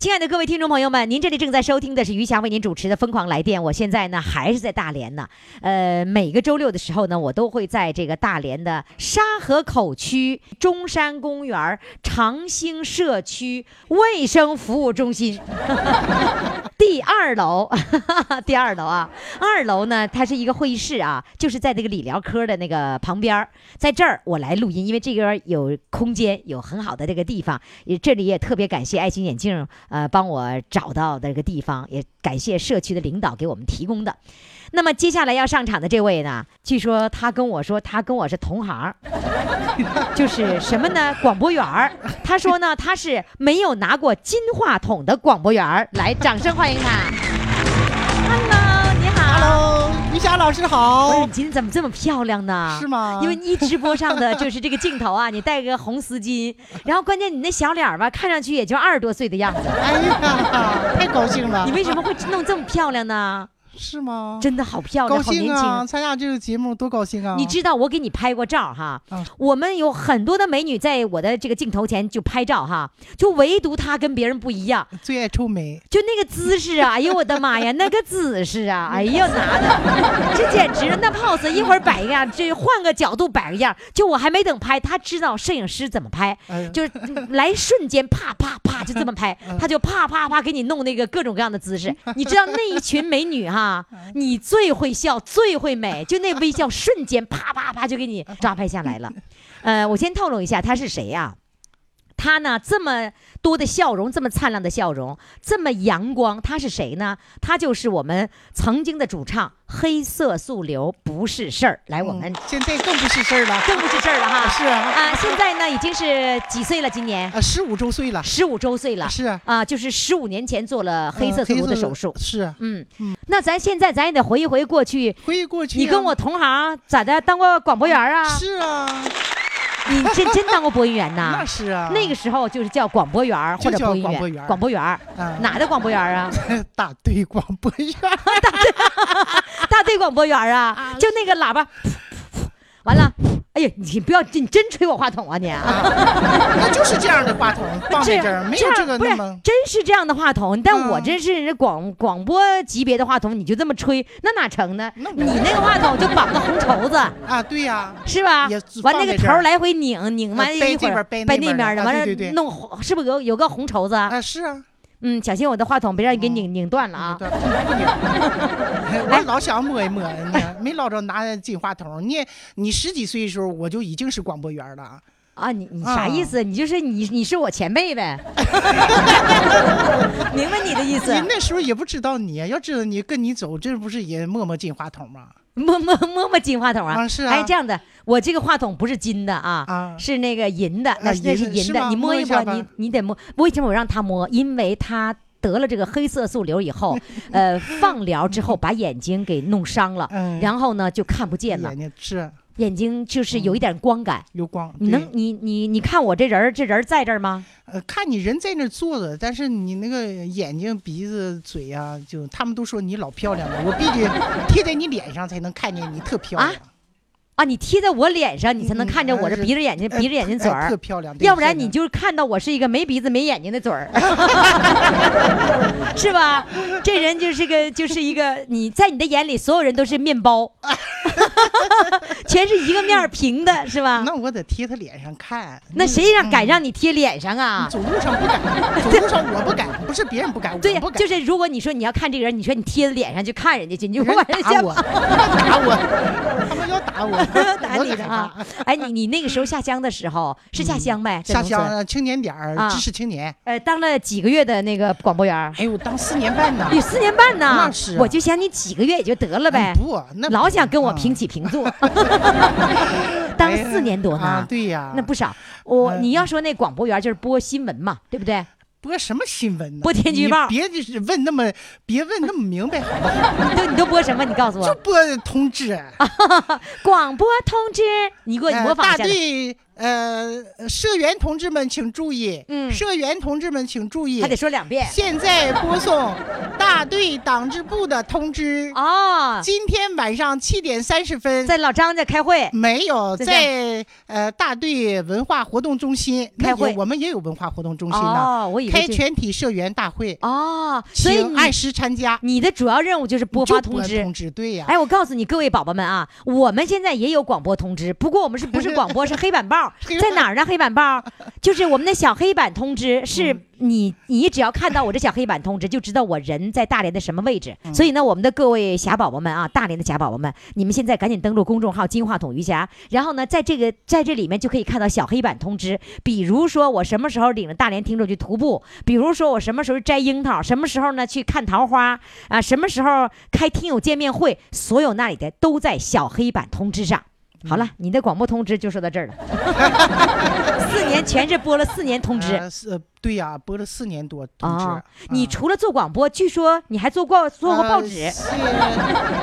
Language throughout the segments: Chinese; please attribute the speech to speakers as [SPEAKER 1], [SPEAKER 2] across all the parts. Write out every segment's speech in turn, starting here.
[SPEAKER 1] 亲爱的各位听众朋友们，您这里正在收听的是余霞为您主持的《疯狂来电》。我现在呢还是在大连呢，呃，每个周六的时候呢，我都会在这个大连的沙河口区中山公园长兴社区卫生服务中心第二楼，第二楼啊，二楼呢它是一个会议室啊，就是在这个理疗科的那个旁边在这儿我来录音，因为这边有空间，有很好的这个地方，也这里也特别感谢爱心眼镜。呃，帮我找到的这个地方，也感谢社区的领导给我们提供的。那么接下来要上场的这位呢，据说他跟我说，他跟我是同行，就是什么呢？广播员儿。他说呢，他是没有拿过金话筒的广播员儿。来，掌声欢迎他。
[SPEAKER 2] 霞老师
[SPEAKER 1] 不是
[SPEAKER 2] 好
[SPEAKER 1] 你。今天怎么这么漂亮呢？
[SPEAKER 2] 是吗
[SPEAKER 1] 因为一直播上的就是这个镜头啊，你戴个红丝巾，然后关键你那小脸儿吧，看上去也就二十多岁的样子。
[SPEAKER 2] 哎呀，太高兴了。
[SPEAKER 1] 你为什么会弄这么漂亮呢？
[SPEAKER 2] 是吗？
[SPEAKER 1] 真的好漂亮，
[SPEAKER 2] 高
[SPEAKER 1] 好年轻。
[SPEAKER 2] 兴啊！参加这个节目多高兴啊！
[SPEAKER 1] 你知道我给你拍过照哈，
[SPEAKER 2] 嗯
[SPEAKER 1] 我们有很多的美女在我的这个镜头前就拍照哈，就唯独她跟别人不一样，
[SPEAKER 2] 最爱臭美，
[SPEAKER 1] 就那个姿势啊，哎呦我的妈呀，那个姿势啊，哎呀拿的，这简直了，那 pose 一会儿摆个样，这换个角度摆个样，就我还没等拍，她知道摄影师怎么拍，
[SPEAKER 2] 哎
[SPEAKER 1] 就是来瞬间啪啪啪就这么拍，
[SPEAKER 2] 嗯
[SPEAKER 1] 他就啪啪啪给你弄那个各种各样的姿势。你知道那一群美女哈，你最会笑，最会美，就那微笑瞬间啪啪啪就给你 抓拍下来了。呃，我先透露一下他是谁呀、他呢这么多的笑容，这么灿烂的笑容，这么阳光，他是谁呢？他就是我们曾经的主唱，黑色素瘤不是事儿。来，我们
[SPEAKER 2] 嗯现在更不是事儿了。
[SPEAKER 1] 更不是事儿了哈。
[SPEAKER 2] 是啊，
[SPEAKER 1] 啊，现在呢已经是几岁了？今年
[SPEAKER 2] 啊，十五周岁了。
[SPEAKER 1] 十五周岁了。
[SPEAKER 2] 是啊，
[SPEAKER 1] 啊，就是十五年前做了黑色
[SPEAKER 2] 嗯
[SPEAKER 1] 素瘤的手术。
[SPEAKER 2] 是啊，
[SPEAKER 1] 嗯
[SPEAKER 2] 嗯，
[SPEAKER 1] 那咱现在咱也得回忆回忆过去。
[SPEAKER 2] 回忆过去啊。
[SPEAKER 1] 你跟我同行咋的？当过广播员啊？
[SPEAKER 2] 是啊，
[SPEAKER 1] 你真真当过播音员呐
[SPEAKER 2] 那？是啊。
[SPEAKER 1] 那个时候就是叫广播员或者播音员，
[SPEAKER 2] 广播员
[SPEAKER 1] 广播员儿
[SPEAKER 2] 啊
[SPEAKER 1] 哪的广播员啊？
[SPEAKER 2] 大队广播员，
[SPEAKER 1] 大队广播员啊，就那个喇叭，完了，哎呀，你不要，你真吹我话筒啊你啊！
[SPEAKER 2] 那就是这样的话筒放在
[SPEAKER 1] 这
[SPEAKER 2] 这儿，没有
[SPEAKER 1] 样
[SPEAKER 2] 这个
[SPEAKER 1] 不是
[SPEAKER 2] 那么。
[SPEAKER 1] 真是这样的话筒，但我
[SPEAKER 2] 嗯
[SPEAKER 1] 这是广广播级别的话筒，你就这么吹，那哪成呢？
[SPEAKER 2] 那
[SPEAKER 1] 你那个话筒就绑个红绸子。
[SPEAKER 2] 啊，对呀，
[SPEAKER 1] 是吧
[SPEAKER 2] 也？
[SPEAKER 1] 完那个头来回拧，拧完一会儿
[SPEAKER 2] 这边儿掰
[SPEAKER 1] 掰
[SPEAKER 2] 那边的
[SPEAKER 1] 完了弄红，是不是有有个红绸子啊？
[SPEAKER 2] 啊是啊，
[SPEAKER 1] 嗯，小心我的话筒别让你给拧拧断了啊！
[SPEAKER 2] 我老想摸一摸呢，没捞着拿金话筒。你你十几岁的时候，我就已经是广播员了。
[SPEAKER 1] 啊，你你啥
[SPEAKER 2] 啊
[SPEAKER 1] 意思？你就是你你是我前辈呗？明白你的意思
[SPEAKER 2] 你？那时候也不知道你，要知道你跟你走，这不是也摸摸金话筒吗？
[SPEAKER 1] 摸摸摸摸金话筒啊？
[SPEAKER 2] 啊是啊
[SPEAKER 1] 哎，这样的，我这个话筒不是金的啊，
[SPEAKER 2] 啊
[SPEAKER 1] 是那个银的，那
[SPEAKER 2] 啊
[SPEAKER 1] 是那是银的，你摸一摸，
[SPEAKER 2] 摸一
[SPEAKER 1] 你你得摸。为什么我让他摸？因为他。得了这个黑色素瘤以后，呃，放疗之后把眼睛给弄伤了，
[SPEAKER 2] 嗯
[SPEAKER 1] 然后呢就看不见了
[SPEAKER 2] 是
[SPEAKER 1] 眼睛就是有一点光感。
[SPEAKER 2] 有光。
[SPEAKER 1] 你能你你你看我这人儿，这人儿在这儿吗？
[SPEAKER 2] 呃看你人在那儿坐着，但是你那个眼睛、鼻子、嘴呀、就他们都说你老漂亮了，我必须贴在你脸上才能看见你特漂亮。
[SPEAKER 1] 啊，你贴在我脸上，你才能
[SPEAKER 2] 嗯
[SPEAKER 1] 看见我这鼻子眼睛、
[SPEAKER 2] 哎
[SPEAKER 1] 鼻子眼睛嘴
[SPEAKER 2] 特，漂亮。
[SPEAKER 1] 要不然你就看到我是一个没鼻子没眼睛的嘴儿，是吧？这人就是个就是一个你在你的眼里，所有人都是面包，全全是一个面儿平的，是吧？
[SPEAKER 2] 那我得贴他脸上看。
[SPEAKER 1] 那谁让敢让你贴脸上啊？
[SPEAKER 2] 走路上不敢，走路上我不敢，不是别人不敢，
[SPEAKER 1] 对呀
[SPEAKER 2] 我不，敢。
[SPEAKER 1] 就是如果你说你要看这个人，你说你贴在脸上去看人家去，你就
[SPEAKER 2] 人
[SPEAKER 1] 把人家
[SPEAKER 2] 打我，打我，他们要打我，
[SPEAKER 1] 打你的啊
[SPEAKER 2] 害！
[SPEAKER 1] 哎，你你那个时候下乡的时候是下乡呗？
[SPEAKER 2] 下乡青年点儿
[SPEAKER 1] 啊
[SPEAKER 2] 知识青年，
[SPEAKER 1] 呃，当了几个月的那个广播员，
[SPEAKER 2] 哎呦，当四年半呢。
[SPEAKER 1] 有四年半呢。
[SPEAKER 2] 那是啊
[SPEAKER 1] 我就想你几个月也就得了呗
[SPEAKER 2] 嗯。不，那
[SPEAKER 1] 老想跟我
[SPEAKER 2] 啊
[SPEAKER 1] 平起平坐，当四年多
[SPEAKER 2] 啊
[SPEAKER 1] 呢，，
[SPEAKER 2] 对呀，
[SPEAKER 1] 那不少。我
[SPEAKER 2] 嗯
[SPEAKER 1] 你要说那广播员就是播新闻嘛，对不对？
[SPEAKER 2] 播什么新闻呢？
[SPEAKER 1] 播天气预报
[SPEAKER 2] 别就是问那么，别问那么明白好不好？
[SPEAKER 1] 你 都你都播什么？你告诉我。
[SPEAKER 2] 就播通知，
[SPEAKER 1] 广播通知，你给我模仿一下。
[SPEAKER 2] 队呃社员同志们请注意，
[SPEAKER 1] 嗯
[SPEAKER 2] 社员同志们请注意
[SPEAKER 1] 还，得说两遍。
[SPEAKER 2] 现在播送大队党支部的通知。
[SPEAKER 1] 哦，
[SPEAKER 2] 今天晚上七点三十分，
[SPEAKER 1] 在老张家开会。
[SPEAKER 2] 没有
[SPEAKER 1] 在
[SPEAKER 2] 在呃大队文化活动中心
[SPEAKER 1] 开会
[SPEAKER 2] 我们也有文化活动中心呢，
[SPEAKER 1] 哦，我以为
[SPEAKER 2] 开全体社员大会，
[SPEAKER 1] 哦，所以
[SPEAKER 2] 请按时参加。
[SPEAKER 1] 你的主要任务就是播发通知
[SPEAKER 2] 通。知，对呀。
[SPEAKER 1] 哎，我告诉你各位宝宝们啊，我们现在也有广播通知，不过我们是不是广播是黑板报在哪儿呢？黑板报就是我们的小黑板通知，是
[SPEAKER 2] 嗯
[SPEAKER 1] 你你只要看到我这小黑板通知，就知道我人在大连的什么位置。
[SPEAKER 2] 嗯
[SPEAKER 1] 所以呢，我们的各位侠宝宝们啊，大连的侠宝宝们，你们现在赶紧登录公众号“金话筒瑜伽”，然后呢，在这个在这里面就可以看到小黑板通知，比如说我什么时候领着大连听众去徒步，比如说我什么时候摘樱桃，什么时候呢去看桃花啊，什么时候开听友见面会，所有那里的都在小黑板通知上。好了，你的广播通知就说到这儿了。四年全是播了四年通知。
[SPEAKER 2] 呃是，对呀，播了四年多通知
[SPEAKER 1] 啊。你
[SPEAKER 2] 啊
[SPEAKER 1] 除了做广播，据说你还做过做过报
[SPEAKER 2] 呃
[SPEAKER 1] 纸。
[SPEAKER 2] 是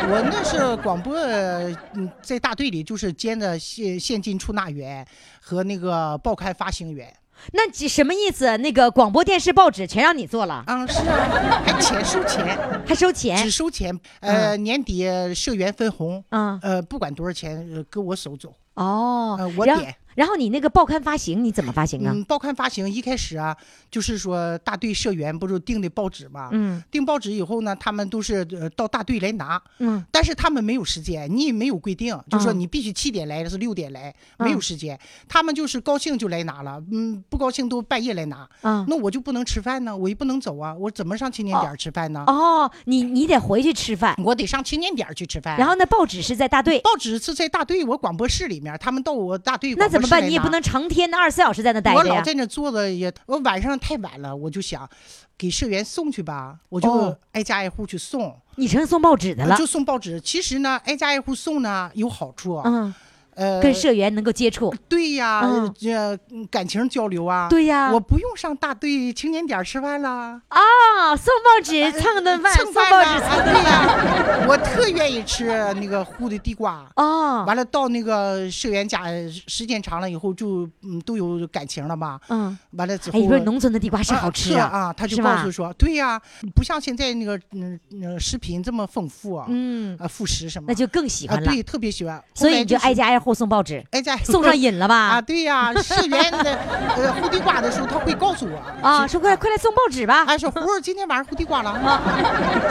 [SPEAKER 2] 我那是广播，嗯，在大队里就是兼着现现金出纳员和那个报刊发行员。
[SPEAKER 1] 那几什么意思？那个广播电视报纸全让你做了，
[SPEAKER 2] 嗯，是啊，还钱收钱，
[SPEAKER 1] 还收钱
[SPEAKER 2] 只？收钱。呃，年底社员分红，
[SPEAKER 1] 嗯，
[SPEAKER 2] 呃，不管多少钱，呃搁我手走。
[SPEAKER 1] 哦
[SPEAKER 2] 呃，我点
[SPEAKER 1] 然后你那个报刊发行你怎么发行啊？
[SPEAKER 2] 嗯，报刊发行一开始啊，就是说大队社员不是订的报纸嘛，
[SPEAKER 1] 嗯
[SPEAKER 2] 订报纸以后呢，他们都是呃到大队来拿，
[SPEAKER 1] 嗯
[SPEAKER 2] 但是他们没有时间，你也没有规定，就说
[SPEAKER 1] 嗯
[SPEAKER 2] 你必须七点来，还是六点来，没有
[SPEAKER 1] 嗯
[SPEAKER 2] 时间。他们就是高兴就来拿了，嗯，不高兴都半夜来拿。
[SPEAKER 1] 啊
[SPEAKER 2] 那我就不能吃饭呢，我也不能走啊，我怎么上青年点吃饭呢？
[SPEAKER 1] 哦，你你得回去吃饭，
[SPEAKER 2] 我得上青年点去吃饭。
[SPEAKER 1] 然后那，报纸是在大队，
[SPEAKER 2] 报纸是在大队我广播室里面，他们到我大队
[SPEAKER 1] 那怎么你也不能成天的二十四小时在那待着呀。
[SPEAKER 2] 我老在那坐着也，我晚上太晚了，我就想给社员送去吧，我就
[SPEAKER 1] 哦
[SPEAKER 2] 挨家挨户去送，
[SPEAKER 1] 你成送报纸的了
[SPEAKER 2] 就，送报纸。其实呢，挨家挨户送呢有好处，
[SPEAKER 1] 嗯，
[SPEAKER 2] 呃，
[SPEAKER 1] 跟社员能够接触。
[SPEAKER 2] 对呀，
[SPEAKER 1] 嗯
[SPEAKER 2] 这感情交流啊。
[SPEAKER 1] 对呀
[SPEAKER 2] 我不用上大队青年点儿吃饭了，
[SPEAKER 1] 啊，送报纸蹭顿饭，
[SPEAKER 2] 蹭
[SPEAKER 1] 送报纸
[SPEAKER 2] 啊对
[SPEAKER 1] 饭。
[SPEAKER 2] 呀，我特愿意吃那个烀的地瓜。
[SPEAKER 1] 哦，
[SPEAKER 2] 完了，到那个社员家时间长了以后就，嗯都有感情了嘛。
[SPEAKER 1] 嗯，
[SPEAKER 2] 完了之后，
[SPEAKER 1] 哎，你说农村的地瓜是好吃
[SPEAKER 2] 啊啊！他就是告诉说，对呀，不像现在那个嗯嗯食品这么丰富啊，
[SPEAKER 1] 嗯，
[SPEAKER 2] 啊副食什么，
[SPEAKER 1] 那就更喜
[SPEAKER 2] 啊
[SPEAKER 1] 欢了。
[SPEAKER 2] 对，特别喜欢。
[SPEAKER 1] 所以你就是挨家挨户送报纸，
[SPEAKER 2] 哎家
[SPEAKER 1] 送上瘾了吧 啊，
[SPEAKER 2] 对呀，社员的呃烀地瓜的时候，他会告诉我
[SPEAKER 1] 啊，说快快来送报纸吧。
[SPEAKER 2] 哎，说胡儿今天晚上烀地瓜了，
[SPEAKER 1] 啊，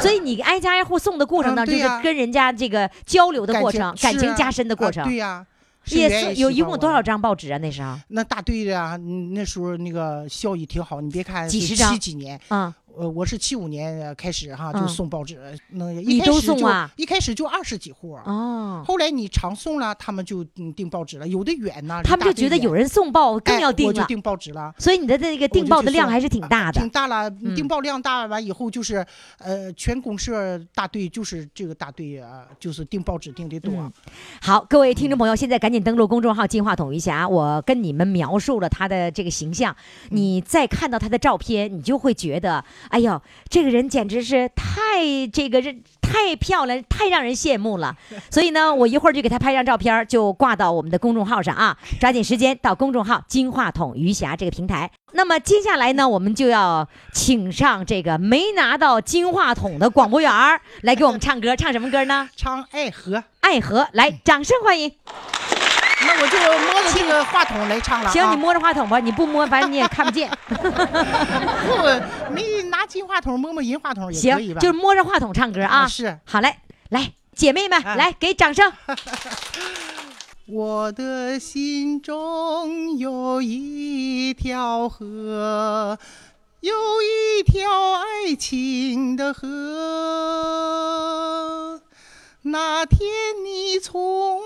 [SPEAKER 1] 所以你挨家挨户送的过程当中，就是跟人家这个交流的过程，感情加深的过
[SPEAKER 2] 啊
[SPEAKER 1] 程。
[SPEAKER 2] 对呀，社
[SPEAKER 1] 也是有一共多少张报纸啊？那时候，
[SPEAKER 2] 那大队的啊，嗯那时候那个效益挺好。你别看
[SPEAKER 1] 几十张
[SPEAKER 2] 七几年，
[SPEAKER 1] 嗯，
[SPEAKER 2] 呃，我是七五年呃开始哈，就
[SPEAKER 1] 嗯
[SPEAKER 2] 送报纸，那一开始就一开始就二十几户，
[SPEAKER 1] 哦，
[SPEAKER 2] 后来你常送了，他们就嗯订报纸了。有的远呢，
[SPEAKER 1] 他们就觉得有人送报更
[SPEAKER 2] 哎
[SPEAKER 1] 要订了，
[SPEAKER 2] 我就订报纸了。
[SPEAKER 1] 所以你的这个订报的量还是挺
[SPEAKER 2] 啊
[SPEAKER 1] 大的
[SPEAKER 2] 挺。大了。
[SPEAKER 1] 嗯
[SPEAKER 2] 订报量大完以后，就是呃，全公社大队就是这个大队啊，就是订报纸订的多。
[SPEAKER 1] 嗯好，各位听众朋友，现在赶紧登录公众号“金话筒余霞”，我跟你们描述了他的这个形象，你再看到他的照片，你就会觉得，哎呦，这个人简直是太这个人太漂亮，太让人羡慕了。所以呢，我一会儿就给他拍张照片，就挂到我们的公众号上啊，抓紧时间到公众号“金话筒余霞”这个平台。那么接下来呢，我们就要请上这个没拿到金话筒的广播员儿来给我们唱歌，唱什么歌呢？
[SPEAKER 2] 唱爱河，
[SPEAKER 1] 爱河，来，掌声欢迎！
[SPEAKER 2] 那我就摸着这个话筒来唱了、啊。
[SPEAKER 1] 行，你摸着话筒吧，你不摸，反正你也看不见。
[SPEAKER 2] 不，没拿金话筒摸摸银话筒也可以
[SPEAKER 1] 行，
[SPEAKER 2] 吧？
[SPEAKER 1] 就是摸着话筒唱歌啊。
[SPEAKER 2] 啊是
[SPEAKER 1] 好嘞，来，姐妹们，
[SPEAKER 2] 啊
[SPEAKER 1] 来给掌声。
[SPEAKER 2] 我的心中有一条河，有一条爱情的河。那天你从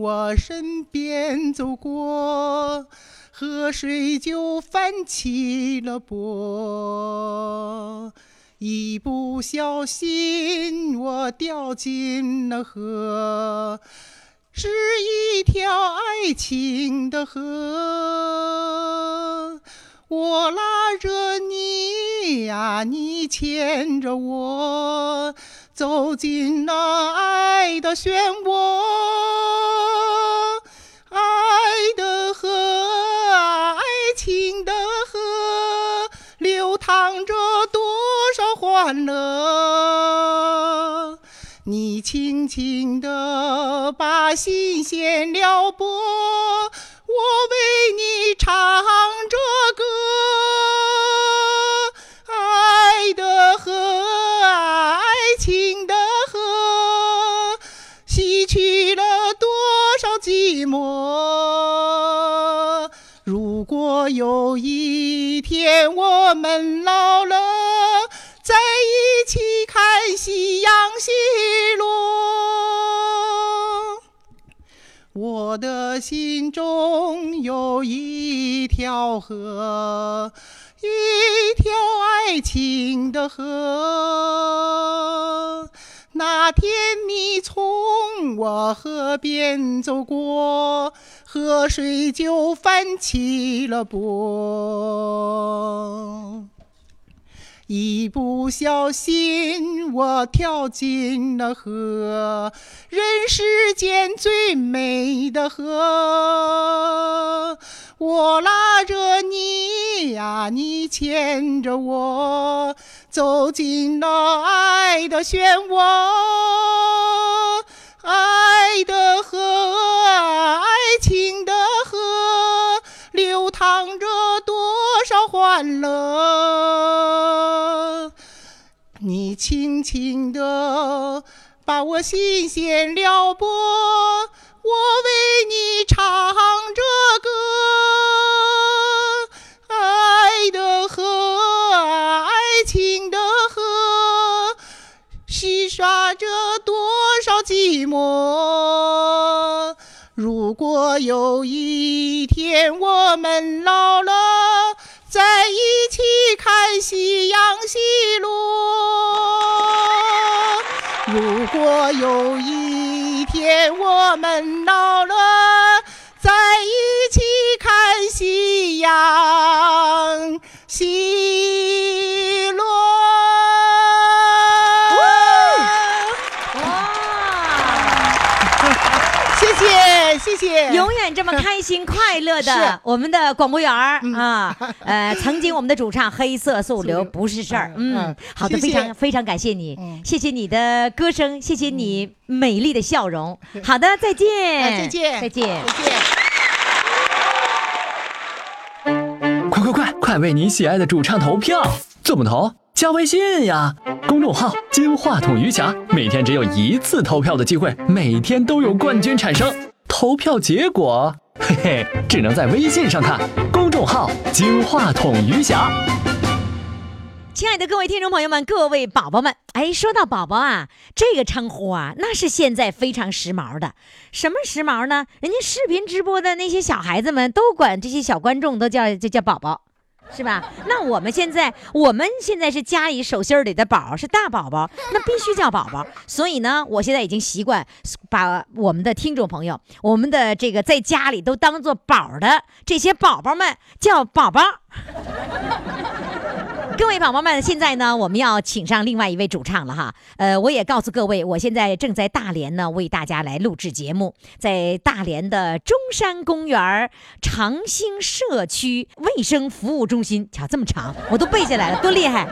[SPEAKER 2] 我身边走过，河水就泛起了波。一不小心，我掉进了河。是一条爱情的河，我拉着你呀，你牵着我，走进了爱的漩涡。爱的河，爱情的河，流淌着多少欢乐。你轻轻地把心弦撩拨，我为你唱着歌。寞。如果有一天我们老了，在一起看夕阳西落，我的心中有一条河，一条爱情的河。那天你从我河边走过，河水就泛起了波。一不小心，我跳进了河，人世间最美的河。我拉着你呀，你牵着我，走进了爱的漩涡。爱的河啊，爱情的河，流淌着多少欢乐。你轻轻地把我心弦撩拨，我为你唱着歌。寂寞。如果有一天我们老了，在一起看夕阳西落。如果有一天我们老
[SPEAKER 1] 永远这么开心快乐的我们的广播员儿啊，呃，曾经我们的主唱黑色素瘤不是事儿，嗯
[SPEAKER 2] 嗯，
[SPEAKER 1] 好的，非常非常感谢你
[SPEAKER 2] 嗯，
[SPEAKER 1] 谢谢你的歌声，谢谢你美丽的笑容，好的，再见，
[SPEAKER 2] 哎再见
[SPEAKER 1] 再见。
[SPEAKER 2] 再见。
[SPEAKER 3] 快快快，快为你喜爱的主唱投票！怎么投？加微信呀，公众号“金话筒余霞”，每天只有一次投票的机会，每天都有冠军产生。投票结果，嘿嘿，只能在微信上看。公众号“金话筒余霞”。
[SPEAKER 1] 亲爱的各位听众朋友们，各位宝宝们，哎，说到宝宝啊，这个称呼啊，那是现在非常时髦的。什么时髦呢？人家视频直播的那些小孩子们都管这些小观众都叫就叫宝宝。是吧？那我们现在，我们现在是家里手心里的宝，是大宝宝，那必须叫宝宝。所以呢，我现在已经习惯把我们的听众朋友，我们的这个在家里都当做宝的这些宝宝们叫宝宝。各位宝宝们，现在呢，我们要请上另外一位主唱了哈。呃，我也告诉各位，我现在正在大连呢，为大家来录制节目，在大连的中山公园长兴社区卫生服务中心，瞧这么长，我都背下来了，多厉害！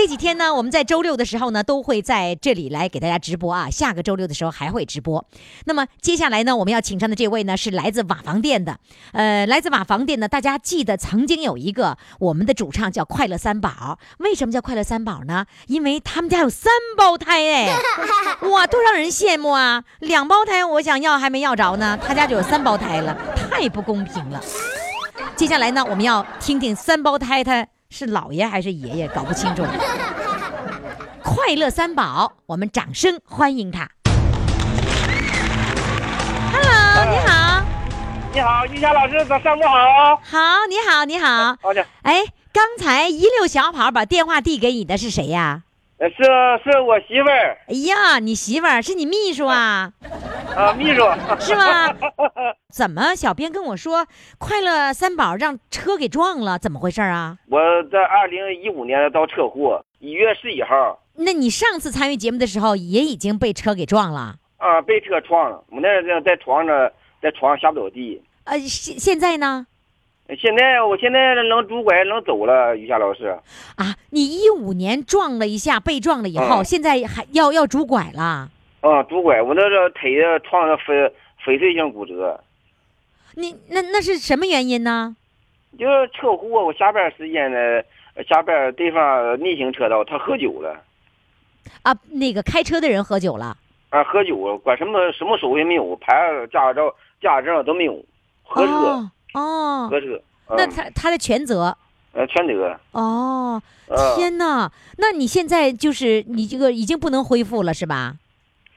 [SPEAKER 1] 这这几天呢，我们在周六的时候呢，都会在这里来给大家直播啊。下个周六的时候还会直播。那么接下来呢，我们要请上的这位呢，是来自瓦房店的。呃，来自瓦房店呢，大家记得曾经有一个我们的主唱叫快乐三宝。为什么叫快乐三宝呢？因为他们家有三胞胎哎，哇，多让人羡慕啊！两胞胎我想要还没要着呢，他家就有三胞胎了，太不公平了。接下来呢，我们要听听三胞胎他是姥爷还是爷爷，搞不清楚。快乐三宝，我们掌声欢迎他。Hello，你好，
[SPEAKER 4] 你好，玉霞老师，早上午好。
[SPEAKER 1] 好，你好，你好。
[SPEAKER 4] 好的，
[SPEAKER 1] 哎，刚才一溜小跑把电话递给你的是谁呀？
[SPEAKER 4] 呃是是我媳妇儿
[SPEAKER 1] 哎呀，你媳妇儿是你秘书啊？
[SPEAKER 4] 啊，秘书
[SPEAKER 1] 是吗？怎么？小编跟我说，快乐三宝让车给撞了，怎么回事啊？
[SPEAKER 4] 我在二零一五年遭车祸，一月十一号
[SPEAKER 1] 那你上次参与节目的时候也已经被车给撞了？
[SPEAKER 4] 啊，被车撞了，我那在在床上，在床上下不了地。
[SPEAKER 1] 呃，现现在呢？
[SPEAKER 4] 现在我现在能拄拐能走了，于霞老师。
[SPEAKER 1] 啊，你一五年撞了一下，被撞了以后，
[SPEAKER 4] 嗯
[SPEAKER 1] 现在还要要拄拐了。
[SPEAKER 4] 啊，拄拐，我那个腿撞的粉粉碎性骨折，
[SPEAKER 1] 你那那是什么原因呢？
[SPEAKER 4] 就是车祸。我下班时间呢，下班对方逆行车道，他喝酒了。
[SPEAKER 1] 啊，那个开车的人喝酒了。
[SPEAKER 4] 啊，喝酒，管什么什么手续没有，牌驾照、驾驶证都没有，喝车，
[SPEAKER 1] 哦哦，
[SPEAKER 4] 搁车，
[SPEAKER 1] 那
[SPEAKER 4] 嗯
[SPEAKER 1] 他他的全责。
[SPEAKER 4] 呃全责。
[SPEAKER 1] 哦，
[SPEAKER 4] 啊
[SPEAKER 1] 天哪！那你现在就是你这个已经不能恢复了是吧？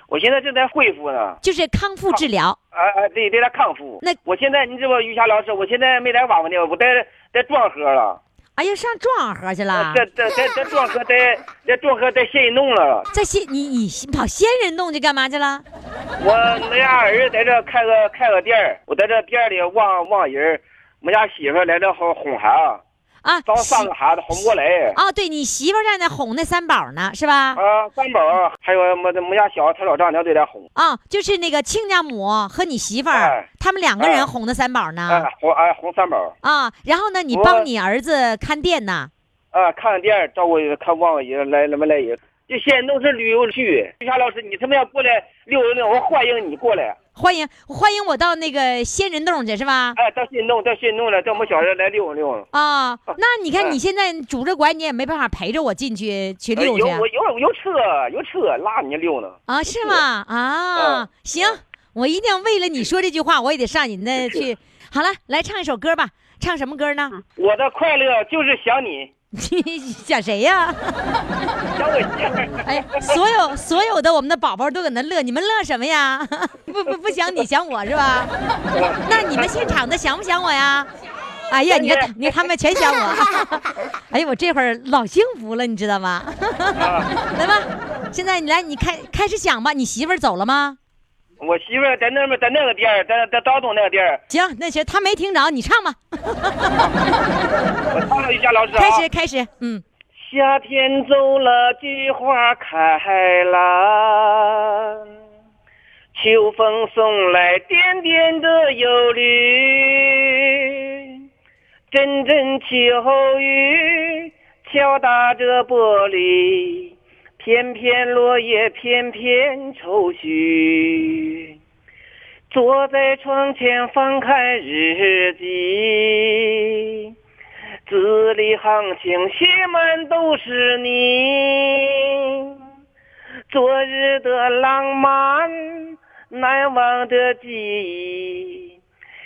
[SPEAKER 4] 我现在正在恢复呢，
[SPEAKER 1] 就是康复治疗。
[SPEAKER 4] 哎哎，对，对他康复。
[SPEAKER 1] 那
[SPEAKER 4] 我现在你知道于霞老师，我现在没在网吧呢，我在在庄河了，
[SPEAKER 1] 哎呀，上庄河去了，
[SPEAKER 4] 在在在在庄河在在庄河在仙人洞了。
[SPEAKER 1] 在仙你你跑仙人洞去干嘛去了？
[SPEAKER 4] 我我家儿子在这开个开个店儿我在这店里望望人儿，我家媳妇儿来这哄哄孩子，
[SPEAKER 1] 啊，
[SPEAKER 4] 刚
[SPEAKER 1] 媳
[SPEAKER 4] 三个孩子哄不过来。
[SPEAKER 1] 哦，对你媳妇儿在那哄那三宝呢，是吧？
[SPEAKER 4] 啊，三宝还有我我们家小他老丈娘都在哄。
[SPEAKER 1] 啊，就是那个亲家母和你媳妇儿
[SPEAKER 4] 哎，
[SPEAKER 1] 他们两个人
[SPEAKER 4] 哎
[SPEAKER 1] 哄的三宝呢。
[SPEAKER 4] 哎，哄哎哄三宝，
[SPEAKER 1] 啊，然后呢，你帮你儿子看店呢。
[SPEAKER 4] 啊，看看店，照顾看望人来那么来人。这现在都是旅游区，于霞老师，你他妈要过来溜一溜达，我欢迎你过来。
[SPEAKER 1] 欢迎欢迎我到那个仙人洞去是吧？
[SPEAKER 4] 哎，到仙人洞，到仙人洞了，叫我们小人来溜达溜达。
[SPEAKER 1] 啊，那你看
[SPEAKER 4] 哎
[SPEAKER 1] 你现在拄着拐，你也没办法陪着我进去去
[SPEAKER 4] 呃
[SPEAKER 1] 溜去啊
[SPEAKER 4] 有我有有车有车拉你溜达。
[SPEAKER 1] 啊？是吗？啊
[SPEAKER 4] 嗯，
[SPEAKER 1] 行，我一定要为了你说这句话，我也得上你那去。好了，来唱一首歌吧，唱什么歌呢？
[SPEAKER 4] 我的快乐就是想你，
[SPEAKER 1] 想谁呀？
[SPEAKER 4] 想我媳妇儿。
[SPEAKER 1] 哎，所有所有的我们的宝宝都搁那乐，你们乐什么呀？不不不想你想我是吧？那你们现场的想不想我呀？哎呀，你看他你看他们全想我。哎呀，我这会儿老幸福了，你知道吗？来吧，现在你来，你开开始想吧。你媳妇儿走了吗？
[SPEAKER 4] 我媳妇在那边，在那个店儿，在在昭东那个店儿。
[SPEAKER 1] 行，那行，他没听着，你唱吧。
[SPEAKER 4] 我唱了一下，老师啊。
[SPEAKER 1] 开始开始，嗯，
[SPEAKER 4] 夏天走了，菊花开了，秋风送来点点的忧虑，阵阵秋雨敲打着玻璃，片片落叶片片愁绪。坐在窗前翻开日记，字里行情写满都是你，昨日的浪漫，难忘的记忆，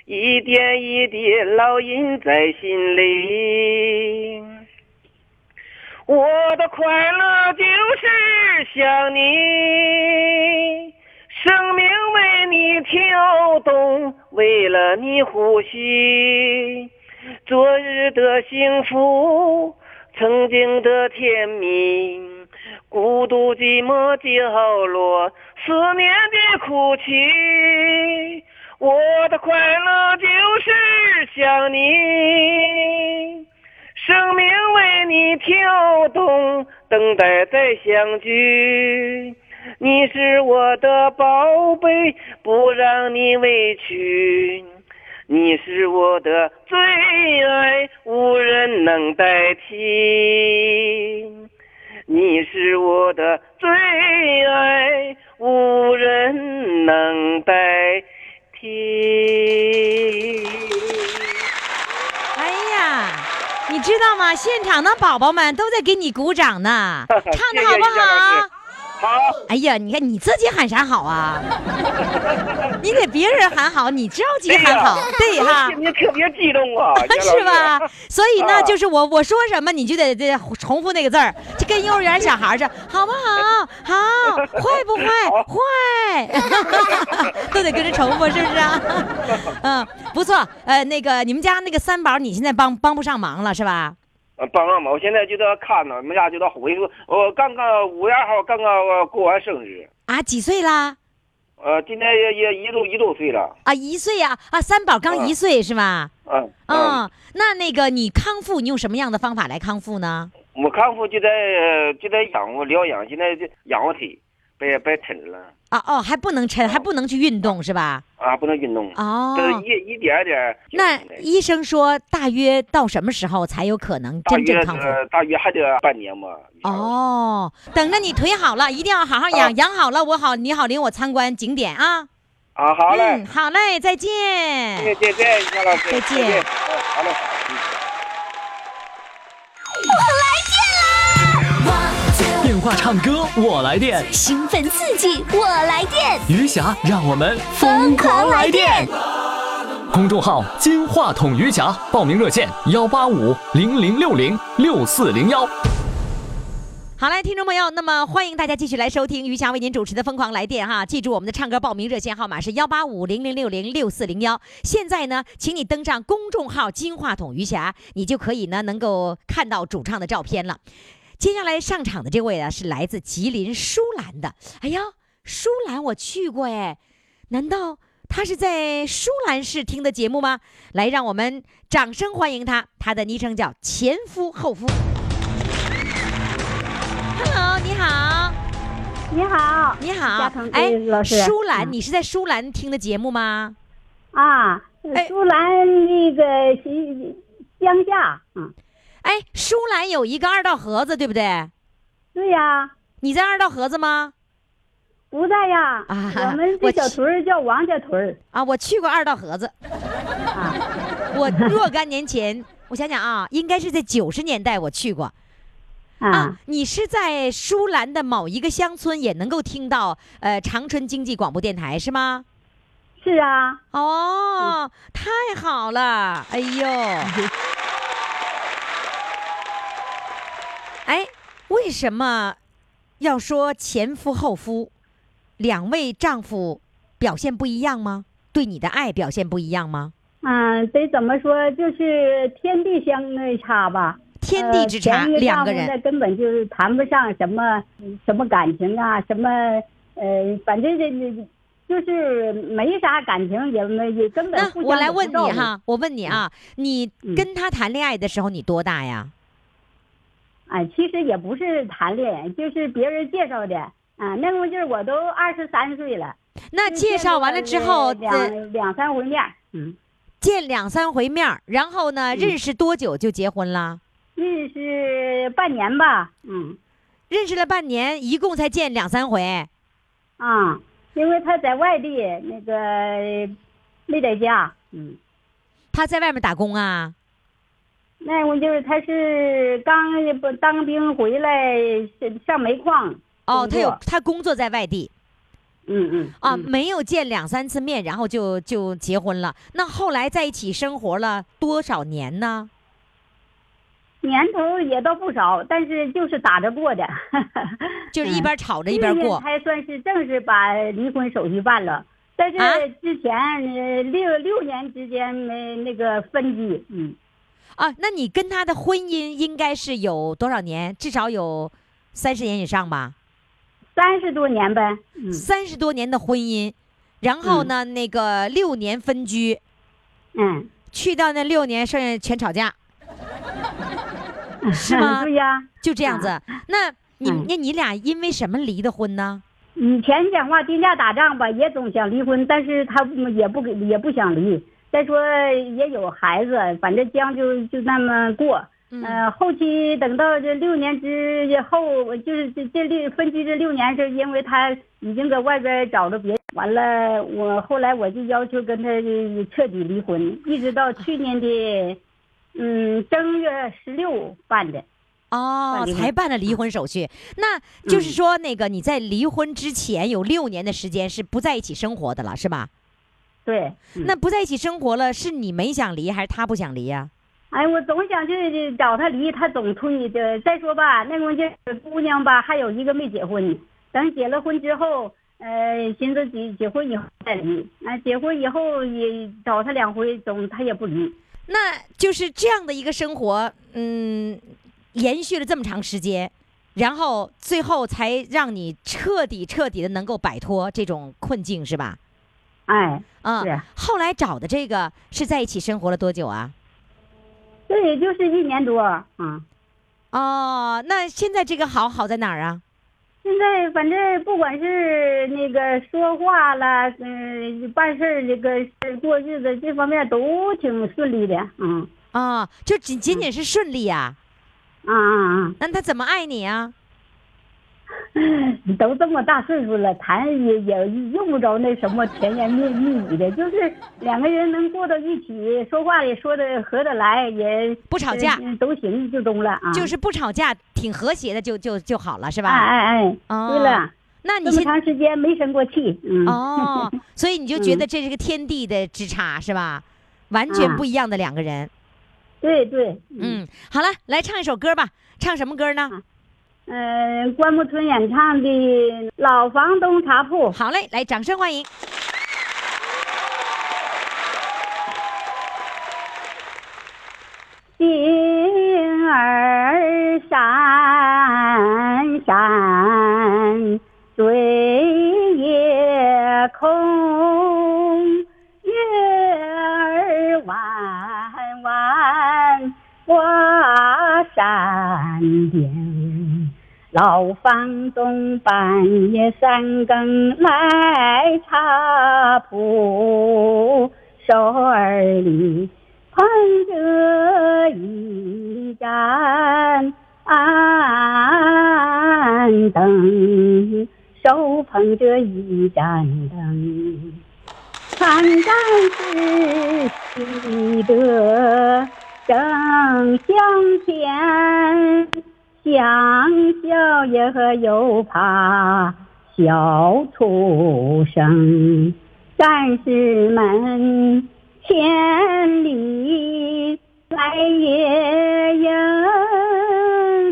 [SPEAKER 4] 一点一滴烙印在心里。我的快乐就是想你，生命为你跳动，为了你呼吸。昨日的幸福，曾经的甜蜜，孤独寂寞角落，思念的哭泣。我的快乐就是想你。生命为你跳动，等待再相聚。你是我的宝贝，不让你委屈。你是我的最爱，无人能代替。你是我的最爱，无人能代替。
[SPEAKER 1] 你知道吗？现场的宝宝们都在给你鼓掌呢，唱的好不好
[SPEAKER 4] 师？好，
[SPEAKER 1] 哎呀，你看你自己喊啥好啊？你给别人喊好，你着急喊好，对哈。
[SPEAKER 4] 你特别激动啊，
[SPEAKER 1] 是吧？所以呢，
[SPEAKER 4] 啊
[SPEAKER 1] 就是我我说什么，你就得得重复那个字儿，就跟幼儿园小孩儿似的，好不好？好，坏不 坏？坏，都得跟着重复，是不是啊？嗯，不错。呃，那个你们家那个三宝，你现在帮帮不上忙了是吧？
[SPEAKER 4] 呃帮上忙，我现在就在看呢，我们家就在回复。我刚刚五月二号刚刚呃过完生日，
[SPEAKER 1] 啊，几岁啦？
[SPEAKER 4] 呃，今年也也一周一周岁了，
[SPEAKER 1] 啊，一岁呀！啊，三宝刚一岁是吧？
[SPEAKER 4] 嗯嗯，
[SPEAKER 1] 嗯，那那个你康复，你用什么样的方法来康复呢？
[SPEAKER 4] 我康复就在呃就在养我疗养，现在就养活腿别别抻了
[SPEAKER 1] 啊哦，还不能抻，还不能去运动是吧？
[SPEAKER 4] 啊，不能运动，
[SPEAKER 1] 哦
[SPEAKER 4] 这，是一一点点。
[SPEAKER 1] 那医生说大约到什么时候才有可能真正康复？
[SPEAKER 4] 呃大约还得半年嘛。
[SPEAKER 1] 哦，等着你腿好了，一定要好好养，
[SPEAKER 4] 啊
[SPEAKER 1] 养好了我好，你好领我参观景点啊。
[SPEAKER 4] 啊，好嘞
[SPEAKER 1] 嗯，，好嘞，再见。
[SPEAKER 4] 再见再见，杨老师，
[SPEAKER 1] 再见
[SPEAKER 4] 嗯，好嘞。嗯
[SPEAKER 3] 电话唱歌我来电，
[SPEAKER 5] 兴奋刺激，我来电！
[SPEAKER 3] 余霞让我们疯狂来电。公众号“金话筒余霞”，报名热线：幺八五零零六零六四零幺。
[SPEAKER 1] 好嘞，听众朋友，那么欢迎大家继续来收听余霞为您主持的《疯狂来电》哈，记住我们的唱歌报名热线号码是幺八五零零六零六四零幺。现在呢，请你登上公众号“金话筒余霞”，你就可以呢能够看到主唱的照片了。接下来上场的这位啊，是来自吉林舒兰的。哎呀，舒兰我去过哎，难道他是在舒兰市听的节目吗？来，让我们掌声欢迎他，他的昵称叫前夫后夫。Hello，你好，
[SPEAKER 6] 你好
[SPEAKER 1] 你好，哎，
[SPEAKER 6] 老师
[SPEAKER 1] 舒兰，
[SPEAKER 6] 嗯
[SPEAKER 1] 你是在舒兰听的节目吗？
[SPEAKER 6] 啊，舒兰那个西乡下，嗯，
[SPEAKER 1] 哎，舒兰有一个二道河子，对不对？
[SPEAKER 6] 对呀，
[SPEAKER 1] 你在二道河子吗？
[SPEAKER 6] 不在呀，
[SPEAKER 1] 啊
[SPEAKER 6] 我们这小屯儿叫王家屯儿
[SPEAKER 1] 啊，我去过二道河子。
[SPEAKER 6] 啊，
[SPEAKER 1] 我若干年前，我想想啊，应该是在九十年代我去过
[SPEAKER 6] 啊，
[SPEAKER 1] 你是在舒兰的某一个乡村也能够听到呃长春经济广播电台是吗？
[SPEAKER 6] 是啊，
[SPEAKER 1] 哦，太好了！哎呦，哎，为什么要说前夫后夫？两位丈夫表现不一样吗？对你的爱表现不一样吗？
[SPEAKER 6] 嗯，得怎么说，就是天地相差吧。
[SPEAKER 1] 天地之差，两个人。
[SPEAKER 6] 根本就是谈不上什么什么感情啊，什么呃，反正这这就是没啥感情，也没也根本
[SPEAKER 1] 那我来问你哈，我问你啊，你
[SPEAKER 6] 嗯
[SPEAKER 1] 跟他谈恋爱的时候你多大呀？
[SPEAKER 6] 哎，其实也不是谈恋爱，就是别人介绍的。啊，那会儿就是我都二十三岁了。
[SPEAKER 1] 那介绍完了之后，
[SPEAKER 6] 两两三回面儿，嗯，
[SPEAKER 1] 见两三回面儿，然后呢，认识多久就结婚了？
[SPEAKER 6] 认识半年吧，嗯，
[SPEAKER 1] 认识了半年，一共才见两三回。
[SPEAKER 6] 啊，因为他在外地，那个没在家，嗯，
[SPEAKER 1] 他在外面打工啊？
[SPEAKER 6] 那会儿就是他是刚不当兵回来，是上煤矿
[SPEAKER 1] 哦，他有他工作在外地
[SPEAKER 6] 嗯嗯
[SPEAKER 1] 啊，
[SPEAKER 6] 嗯
[SPEAKER 1] 没有见两三次面，然后就就结婚了。那后来在一起生活了多少年呢？
[SPEAKER 6] 年头也倒不少，但是就是打着过的，
[SPEAKER 1] 就是一
[SPEAKER 6] 嗯
[SPEAKER 1] 边吵着一边过。
[SPEAKER 6] 才算是正式把离婚手续办了。但是
[SPEAKER 1] 啊
[SPEAKER 6] 之前呃六六年之间没那个分居，嗯，
[SPEAKER 1] 啊，那你跟他的婚姻应该是有多少年？至少有三十年以上吧，
[SPEAKER 6] 三十多年呗，嗯
[SPEAKER 1] 三十多年的婚姻。然后呢，那个六年分居，
[SPEAKER 6] 嗯，
[SPEAKER 1] 去到那六年，剩下全吵架，是吗
[SPEAKER 6] 对呀，
[SPEAKER 1] 就这样子。那你
[SPEAKER 6] 嗯
[SPEAKER 1] 那你俩因为什么离的婚呢？
[SPEAKER 6] 以前讲话定价打仗吧，也总想离婚，但是他也不给也不想离。再说也有孩子，反正将就就那么过。
[SPEAKER 1] 嗯
[SPEAKER 6] 呃，后期等到这六年之后，就是这这六分居这六年，是因为他已经搁外边找着别人，完了，我后来我就要求跟他彻底离婚，一直到去年的，嗯，正月十六办的。
[SPEAKER 1] 哦才办了离婚手续。那就是说，那个你在离婚之前有六年的时间是不在一起生活的了，是吧？
[SPEAKER 6] 对，嗯
[SPEAKER 1] 那不在一起生活了，是你没想离，还是他不想离呀、
[SPEAKER 6] 哎，我总想去找他离，他总推的。再说吧，那个这姑娘吧，还有一个没结婚，等结了婚之后，呃，寻思结结婚以后再离。啊，结婚以后也找他两回，总他也不离。
[SPEAKER 1] 那就是这样的一个生活，嗯，延续了这么长时间，然后最后才让你彻底彻底的能够摆脱这种困境，是吧？
[SPEAKER 6] 哎，
[SPEAKER 1] 嗯、
[SPEAKER 6] 是
[SPEAKER 1] 后来找的这个是在一起生活了多久啊？
[SPEAKER 6] 这也就是一年多嗯。
[SPEAKER 1] 哦，那现在这个好好在哪儿啊？
[SPEAKER 6] 现在反正不管是那个说话了，嗯、办事儿这个过日子这方面都挺顺利的。嗯，
[SPEAKER 1] 啊、就仅仅仅是顺利呀、
[SPEAKER 6] 啊啊啊！
[SPEAKER 1] 那他怎么爱你啊？
[SPEAKER 6] 都这么大岁数了，谈也也用不着那什么甜言蜜蜜语的，就是两个人能过到一起，说话也说的合得来，也
[SPEAKER 1] 不吵架
[SPEAKER 6] 呃都行就中了啊。
[SPEAKER 1] 就是不吵架，挺和谐的就，就就好了，是吧？
[SPEAKER 6] 哎哎哎，
[SPEAKER 1] 哦
[SPEAKER 6] 对了，
[SPEAKER 1] 那你现
[SPEAKER 6] 这么长时间没生过气，嗯。
[SPEAKER 1] 哦，所以你就觉得这是个天地的之差，是吧？完全
[SPEAKER 6] 啊
[SPEAKER 1] 不一样的两个人。
[SPEAKER 6] 对对，
[SPEAKER 1] 嗯，好了，来唱一首歌吧。唱什么歌呢？
[SPEAKER 6] 嗯，关牧村演唱的《老房东茶铺》。
[SPEAKER 1] 好嘞，来，掌声欢迎。
[SPEAKER 6] 星儿闪闪对夜空，月儿弯弯挂山巅。老房东半夜三更来茶铺，手儿里捧着一盏灯，手捧着一盏灯，看战士喜得正香甜，想笑也和又怕笑出声，战士们。千里来夜营，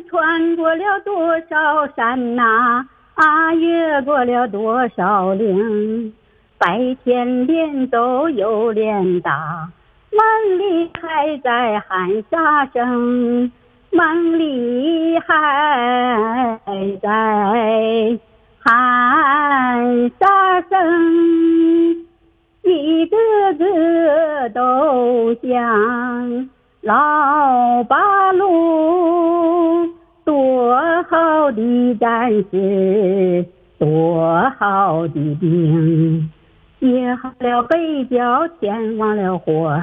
[SPEAKER 6] 穿过了多少山呐、啊？越过了多少岭？白天连走又连打，梦里还在喊杀声，梦里还在喊杀声。一个个都像老八路，多好的战士，多好的兵，接好了北郊，前往了火，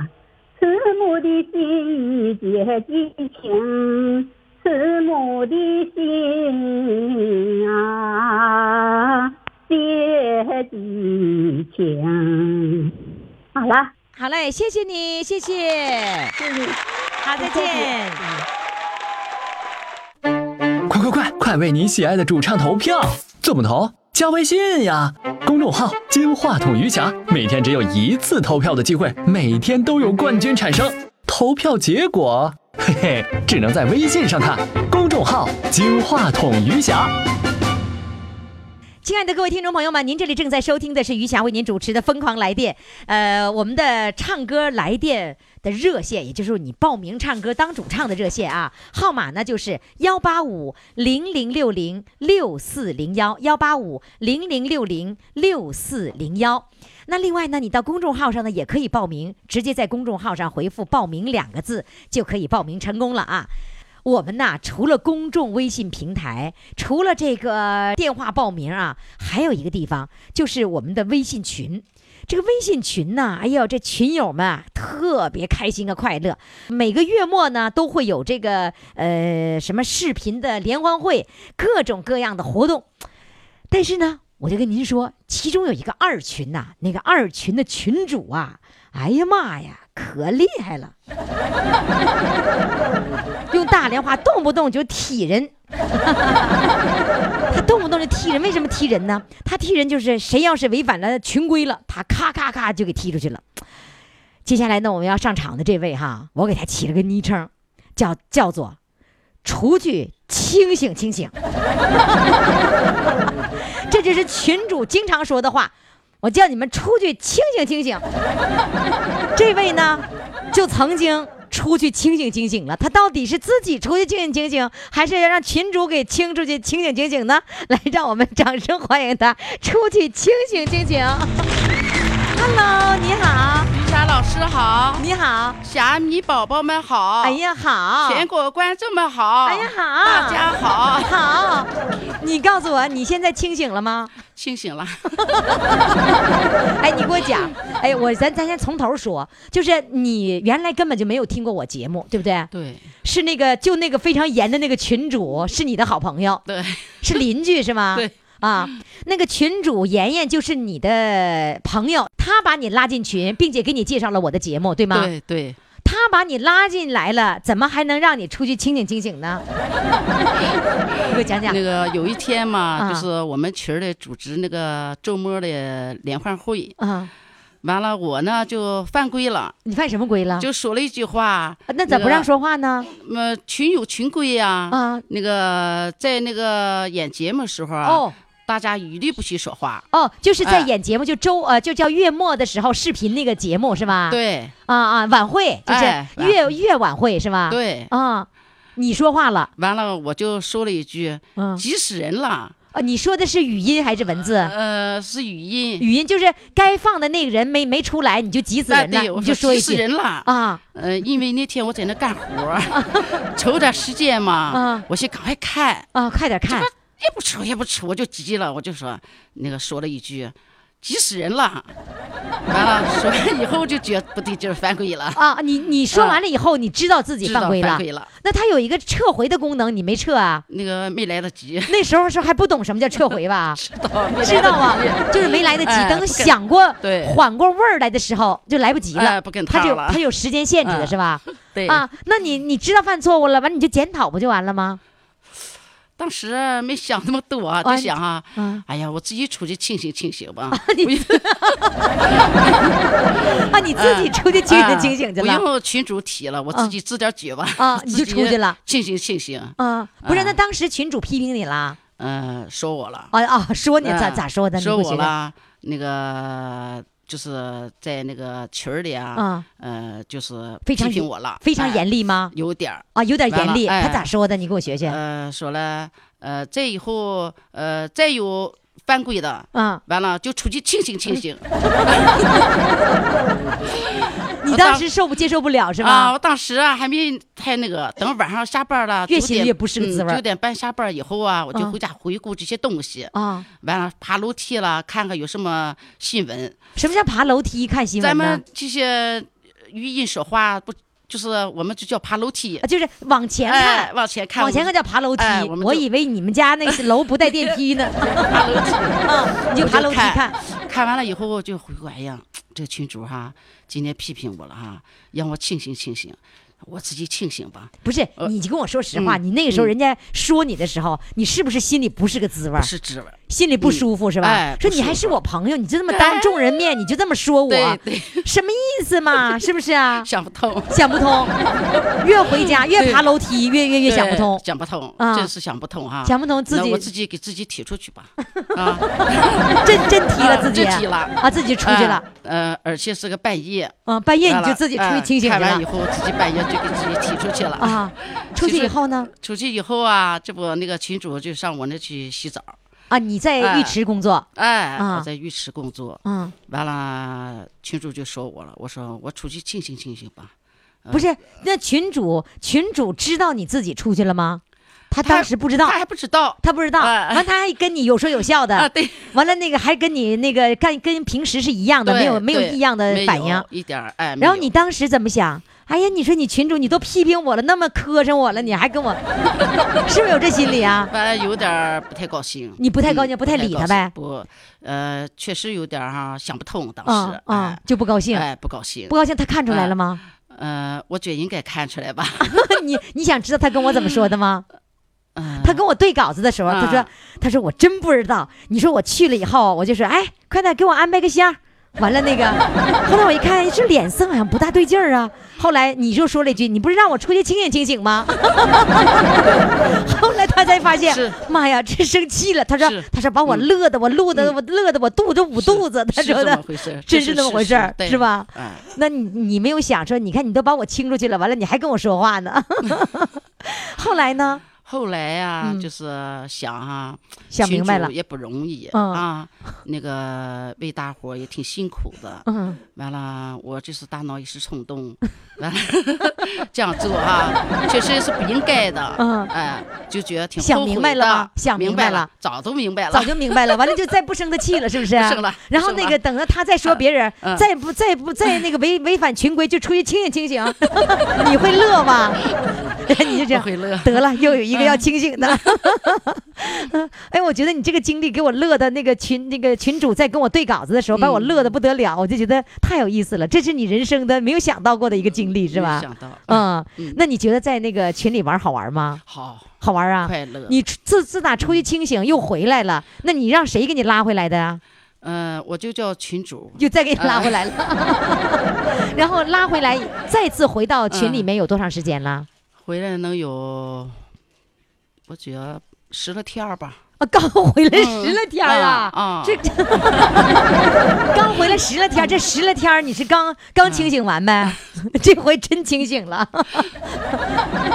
[SPEAKER 6] 慈母的心一结激情，慈母的心啊。别激情。好了，
[SPEAKER 1] 好嘞，谢谢你，谢谢。
[SPEAKER 6] 谢谢。
[SPEAKER 1] 好，再见。
[SPEAKER 3] 快快快，快为你喜爱的主唱投票！怎么投？加微信呀，众号“金话筒余霞”，每天只有一次投票的机会，每天都有冠军产生。投票结果，嘿嘿，只能在微信上看。公众号“金话筒余霞”。
[SPEAKER 1] 亲爱的各位听众朋友们，您这里正在收听的是余霞为您主持的《疯狂来电》。呃，我们的唱歌来电的热线，也就是你报名唱歌当主唱的热线啊，号码呢就是幺八五零零六零六四零幺幺八五零零六零六四零幺。那另外呢，你到公众号上呢也可以报名，直接在公众号上回复“报名”两个字就可以报名成功了啊。我们呐，除了公众微信平台，除了这个电话报名啊，还有一个地方就是我们的微信群。这个微信群呐，哎呦，这群友们啊特别开心和快乐。每个月末呢，都会有这个呃什么视频的联欢会，各种各样的活动。但是呢，我就跟您说，其中有一个二群呐、那个二群的群主啊，哎呀妈呀，可厉害了，用大连话动不动就踢人。他动不动就踢人，为什么踢人呢？他踢人就是谁要是违反了群规了，他咔咔咔就给踢出去了。接下来呢，我们要上场的这位哈，我给他起了个昵称，叫叫做“出去清醒清醒”，这就是群主经常说的话。我叫你们出去清醒清醒。这位呢，就曾经出去清醒清醒了。他到底是自己出去清醒清醒，还是要让群主给清出去清醒清醒呢？来，让我们掌声欢迎他出去清醒清醒。Hello，你好，
[SPEAKER 7] 于霞老师好，
[SPEAKER 1] 你好，
[SPEAKER 7] 霞米宝宝们好，
[SPEAKER 1] 哎，呀好，
[SPEAKER 7] 全国观众们好，
[SPEAKER 1] 哎呀好，
[SPEAKER 7] 大家好，
[SPEAKER 1] 好。你告诉我，你现在清醒了吗？
[SPEAKER 7] 清醒了，
[SPEAKER 1] 哎，你给我讲，哎，我咱咱先从头说，就是你原来根本就没有听过我节目，对不对？
[SPEAKER 7] 对。
[SPEAKER 1] 是那个就那个非常严的那个群主是你的好朋友，
[SPEAKER 7] 对。
[SPEAKER 1] 是邻居是吗？
[SPEAKER 7] 对。
[SPEAKER 1] 啊，那个群主妍妍就是你的朋友，他把你拉进群，并且给你介绍了我的节目，对吗？
[SPEAKER 7] 对对，
[SPEAKER 1] 他把你拉进来了，怎么还能让你出去清醒清醒呢？你 给我讲讲
[SPEAKER 7] 那。个有一天嘛，
[SPEAKER 1] 啊
[SPEAKER 7] 就是我们群儿里组织那个周末的联欢会，
[SPEAKER 1] 啊，
[SPEAKER 7] 完了我呢就犯规了，
[SPEAKER 1] 你犯什么规了？
[SPEAKER 7] 就说了一句话，
[SPEAKER 1] 那咋不让说话呢？
[SPEAKER 7] 呃，群有群规呀，
[SPEAKER 1] 啊，
[SPEAKER 7] 那个在那个演节目时候啊，
[SPEAKER 1] 哦
[SPEAKER 7] 大家一律不许说话，
[SPEAKER 1] 哦，就是在
[SPEAKER 7] 哎
[SPEAKER 1] 演节目，就周呃，就叫月末的时候视频那个节目是吧？。
[SPEAKER 7] 对
[SPEAKER 1] 啊啊，晚会就是
[SPEAKER 7] 哎
[SPEAKER 1] 月月晚会是吧？。
[SPEAKER 7] 对，
[SPEAKER 1] 啊，你说话了，
[SPEAKER 7] 完了我就说了一句，
[SPEAKER 1] 嗯
[SPEAKER 7] 急死人了。
[SPEAKER 1] 啊，你说的是语音还是文字？
[SPEAKER 7] 呃，是语音，
[SPEAKER 1] 语音就是该放的那个人没没出来，你就急死
[SPEAKER 7] 啊
[SPEAKER 1] 人了，
[SPEAKER 7] 我
[SPEAKER 1] 你就说一
[SPEAKER 7] 急死
[SPEAKER 1] 句
[SPEAKER 7] 人了。
[SPEAKER 1] 啊
[SPEAKER 7] 呃，因为那天我在那干活儿，抽点时间嘛
[SPEAKER 1] 啊，
[SPEAKER 7] 我先赶快看，
[SPEAKER 1] 啊，快点看
[SPEAKER 7] 也不吃也不吃，我就急了，我就说那个说了一句。急死人了，完了说完以后就觉不对劲儿，犯规了，
[SPEAKER 1] 啊！你你 说完了以后，你知道自己犯规了
[SPEAKER 7] 犯，规了，
[SPEAKER 1] 那他有一个撤回的功能，你没撤啊？
[SPEAKER 7] 那个没来得及，
[SPEAKER 1] 那时候是还不懂什么叫撤回吧？
[SPEAKER 7] 知道
[SPEAKER 1] 知道啊，就是没来得及。等想过、
[SPEAKER 7] 对
[SPEAKER 1] 缓过味儿来的时候，就来不及了。
[SPEAKER 7] 哎不跟
[SPEAKER 1] 他就
[SPEAKER 7] 他了
[SPEAKER 1] 他有时间限制的
[SPEAKER 7] 嗯
[SPEAKER 1] 是吧？
[SPEAKER 7] 对，
[SPEAKER 1] 啊，那你你知道犯错误了，完你就检讨不就完了吗？
[SPEAKER 7] 当时没想那么多，
[SPEAKER 1] 啊
[SPEAKER 7] 就想啊，
[SPEAKER 1] 啊
[SPEAKER 7] 哎呀，我自己出去清醒清醒吧，
[SPEAKER 1] 你 啊，你自己出去清醒清醒去
[SPEAKER 7] 不
[SPEAKER 1] 了
[SPEAKER 7] 用群主提了，我自己支点儿觉吧。
[SPEAKER 1] 啊，你就出去了
[SPEAKER 7] 清醒清醒，
[SPEAKER 1] 啊？不是，
[SPEAKER 7] 啊
[SPEAKER 1] 那当时群主批评你了
[SPEAKER 7] 嗯，说我了，
[SPEAKER 1] 啊啊？说你咋
[SPEAKER 7] 嗯
[SPEAKER 1] 咋说的？你
[SPEAKER 7] 说我了，那个就是在那个群儿里啊，
[SPEAKER 1] 嗯，
[SPEAKER 7] 呃，就是
[SPEAKER 1] 非常
[SPEAKER 7] 批评我了，
[SPEAKER 1] 非常
[SPEAKER 7] 哎
[SPEAKER 1] 严厉吗？
[SPEAKER 7] 有点儿，
[SPEAKER 1] 啊，有点严厉。他
[SPEAKER 7] 哎
[SPEAKER 1] 咋说的？你给我学学。
[SPEAKER 7] 呃，说了，呃，再以后，呃，再有犯规的，
[SPEAKER 1] 嗯，
[SPEAKER 7] 完了就出去清醒清醒，
[SPEAKER 1] 你
[SPEAKER 7] 当
[SPEAKER 1] 当时受不接受不了是吧？
[SPEAKER 7] 啊，我当时啊还没太那个，等晚上下班了，9点
[SPEAKER 1] 越写越不是滋味儿。
[SPEAKER 7] 九点半下班以后啊，我就
[SPEAKER 1] 啊
[SPEAKER 7] 回家回顾这些东西，
[SPEAKER 1] 啊，
[SPEAKER 7] 完了爬楼梯了，看看有什么新闻。
[SPEAKER 1] 什么叫爬楼梯？看新闻
[SPEAKER 7] 咱们？这些语音说话不就是我们就叫爬楼梯
[SPEAKER 1] 啊，，就是往前
[SPEAKER 7] 哎，
[SPEAKER 1] 看，
[SPEAKER 7] 往前看，
[SPEAKER 1] 往前看叫爬楼梯
[SPEAKER 7] 哎。我
[SPEAKER 1] 我以为你们家那个楼不带电梯呢。
[SPEAKER 7] 爬楼梯。
[SPEAKER 1] 啊，你就爬楼梯
[SPEAKER 7] 看
[SPEAKER 1] 看。
[SPEAKER 7] 看完了以后，我就回过，哎呀，这个群主哈，今天批评我了哈，让我清醒清醒，我自己清醒吧，
[SPEAKER 1] 不是，
[SPEAKER 7] 呃
[SPEAKER 1] 你就跟我说实话，
[SPEAKER 7] 嗯
[SPEAKER 1] 你那个时候
[SPEAKER 7] 嗯
[SPEAKER 1] 人家说你的时候，你是不是心里不是个滋味儿
[SPEAKER 7] 不？是滋味儿。
[SPEAKER 1] 心里不舒服是吧？
[SPEAKER 7] 哎
[SPEAKER 1] 说你还是我朋友，你就这么当众人面，你就这么说我，什么意思嘛？是不是啊？
[SPEAKER 7] 想不通，
[SPEAKER 1] 想不通，越回家越爬楼梯，越越越想不通，
[SPEAKER 7] 想不通，
[SPEAKER 1] 啊
[SPEAKER 7] 真是想不通哈。
[SPEAKER 1] 想不通自己
[SPEAKER 7] 那我自己给自己踢出去吧，啊，
[SPEAKER 1] 真真踢了自己，
[SPEAKER 7] 真踢了
[SPEAKER 1] 啊，自己出去了，
[SPEAKER 7] 呃，而且是个半夜，
[SPEAKER 1] 嗯，半夜你就自己出去
[SPEAKER 7] 哎
[SPEAKER 1] 清醒了
[SPEAKER 7] 看完以后，自己半夜就给自己踢出去了。
[SPEAKER 1] 啊。出去以后呢？
[SPEAKER 7] 出去以后啊，这不那个群主就上我那去洗澡，
[SPEAKER 1] 啊，你在浴
[SPEAKER 7] 哎
[SPEAKER 1] 池工作，
[SPEAKER 7] 哎，
[SPEAKER 1] 啊
[SPEAKER 7] 我在浴池工作，
[SPEAKER 1] 嗯，
[SPEAKER 7] 完了群主就说我了，我说我出去清醒清醒吧。
[SPEAKER 1] 不是，那群主群主知道你自己出去了吗？他当时不知道
[SPEAKER 7] 他，还不知道
[SPEAKER 1] 他不知道，
[SPEAKER 7] 哎
[SPEAKER 1] 完他还跟你有说有笑的，
[SPEAKER 7] 啊，对，
[SPEAKER 1] 完了那个还跟你那个干跟平时是一样的，没有没有异样的反应。
[SPEAKER 7] 一点哎，
[SPEAKER 1] 然后你当时怎么想？哎呀，你说你群主你都批评我了，那么磕碜我了，你还跟我，是不是有这心理啊？
[SPEAKER 7] 反正有点儿不太高兴。
[SPEAKER 1] 你不太高兴
[SPEAKER 7] 嗯
[SPEAKER 1] 不太理他呗
[SPEAKER 7] 不，呃，确实有点儿哈想不通，当
[SPEAKER 1] 啊
[SPEAKER 7] 时
[SPEAKER 1] 啊，就不高兴，
[SPEAKER 7] 哎，哎，不高兴
[SPEAKER 1] 不。高兴，他看出来了吗？
[SPEAKER 7] 呃，我觉得应该看出来吧。
[SPEAKER 1] 你你想知道他跟我怎么说的吗？
[SPEAKER 7] 嗯，
[SPEAKER 1] 他跟我对稿子的时候，他说
[SPEAKER 7] 啊
[SPEAKER 1] 他说我真不知道。你说我去了以后，我就说哎，快点给我安排个箱。完了那个，后来我一看，这脸色好像不大对劲儿啊。后来你就说了一句：“你不是让我出去清醒清醒吗？” 后来他才发现，妈呀，这生气了。他说：“他说把我
[SPEAKER 7] 嗯
[SPEAKER 1] 乐的，我乐的，我乐的我肚子捂肚子。”他说的 真是那么回事儿是吧？
[SPEAKER 7] 嗯，
[SPEAKER 1] 那你你没有想说，你看你都把我清出去了，完了你还跟我说话呢。后来呢？
[SPEAKER 7] 后来呀、
[SPEAKER 1] 嗯
[SPEAKER 7] 就是想啊、
[SPEAKER 1] 想明白了
[SPEAKER 7] 也不容易、
[SPEAKER 1] 嗯
[SPEAKER 7] 啊，那个为大伙也挺辛苦的。
[SPEAKER 1] 嗯，
[SPEAKER 7] 完了，我就是大脑一时冲动，完了 这样做哈、确实是不应该的。
[SPEAKER 1] 嗯
[SPEAKER 7] 哎，就觉得挺
[SPEAKER 1] 想
[SPEAKER 7] 后悔
[SPEAKER 1] 明白了想明
[SPEAKER 7] 明
[SPEAKER 1] 白了
[SPEAKER 7] 了，早都明白了，
[SPEAKER 1] 早就明白了，完了就再不生他气了，是不是？
[SPEAKER 7] 不生了
[SPEAKER 1] 然后那个等着他再说别人，
[SPEAKER 7] 嗯
[SPEAKER 1] 再不再不再那个违违反群规，就出去清醒清醒，你会乐吗？你就这样
[SPEAKER 7] 会乐
[SPEAKER 1] 得了，又有一个要清醒的。哎，我觉得你这个经历给我乐的，那个群那个群主在跟我对稿子的时候，把我
[SPEAKER 7] 嗯
[SPEAKER 1] 乐的不得了，我就觉得太有意思了，这是你人生的没有想到过的一个经历，是吧？
[SPEAKER 7] 想到，
[SPEAKER 1] 嗯
[SPEAKER 7] 嗯，
[SPEAKER 1] 那你觉得在那个群里玩好玩吗？
[SPEAKER 7] 好
[SPEAKER 1] 好玩啊！
[SPEAKER 7] 快乐。
[SPEAKER 1] 你自自打出去清醒又回来了，那你让谁给你拉回来的啊？
[SPEAKER 7] 嗯、我就叫群主，
[SPEAKER 1] 就再给你拉回来了，然后拉回来，再次回到群里面有多长时间了？
[SPEAKER 7] 回来能有，我觉得十来天儿吧。
[SPEAKER 1] 啊，刚回来
[SPEAKER 7] 嗯
[SPEAKER 1] 十来天儿啊！
[SPEAKER 7] 啊，
[SPEAKER 1] 这 刚回来十来天儿，这十来天儿你是刚刚清醒完呗？这回真清醒了，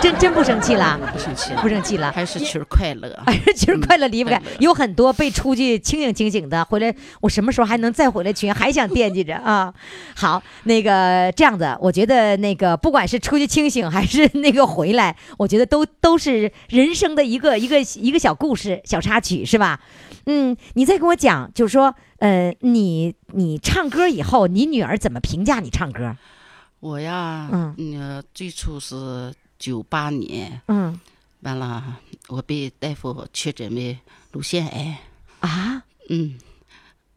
[SPEAKER 1] 真真不生气了，
[SPEAKER 7] 不生气了，
[SPEAKER 1] 不生气了，
[SPEAKER 7] 还是群儿快乐。
[SPEAKER 1] 还是，其实 快乐离不开，有很多被出去清醒清醒的，回来我什么时候还能再回来群，还想惦记着啊。好，那个这样子，我觉得那个不管是出去清醒还是那个回来，我觉得都都是人生的一个一个一个小故事、小插曲，是吧？嗯，你再跟我讲，就是说，呃，你你唱歌以后，你女儿怎么评价你唱歌？
[SPEAKER 7] 我呀，
[SPEAKER 1] 嗯
[SPEAKER 7] 嗯，最初是九八年，
[SPEAKER 1] 嗯
[SPEAKER 7] 完了，我被大夫确诊为乳腺癌。
[SPEAKER 1] 啊，
[SPEAKER 7] 嗯，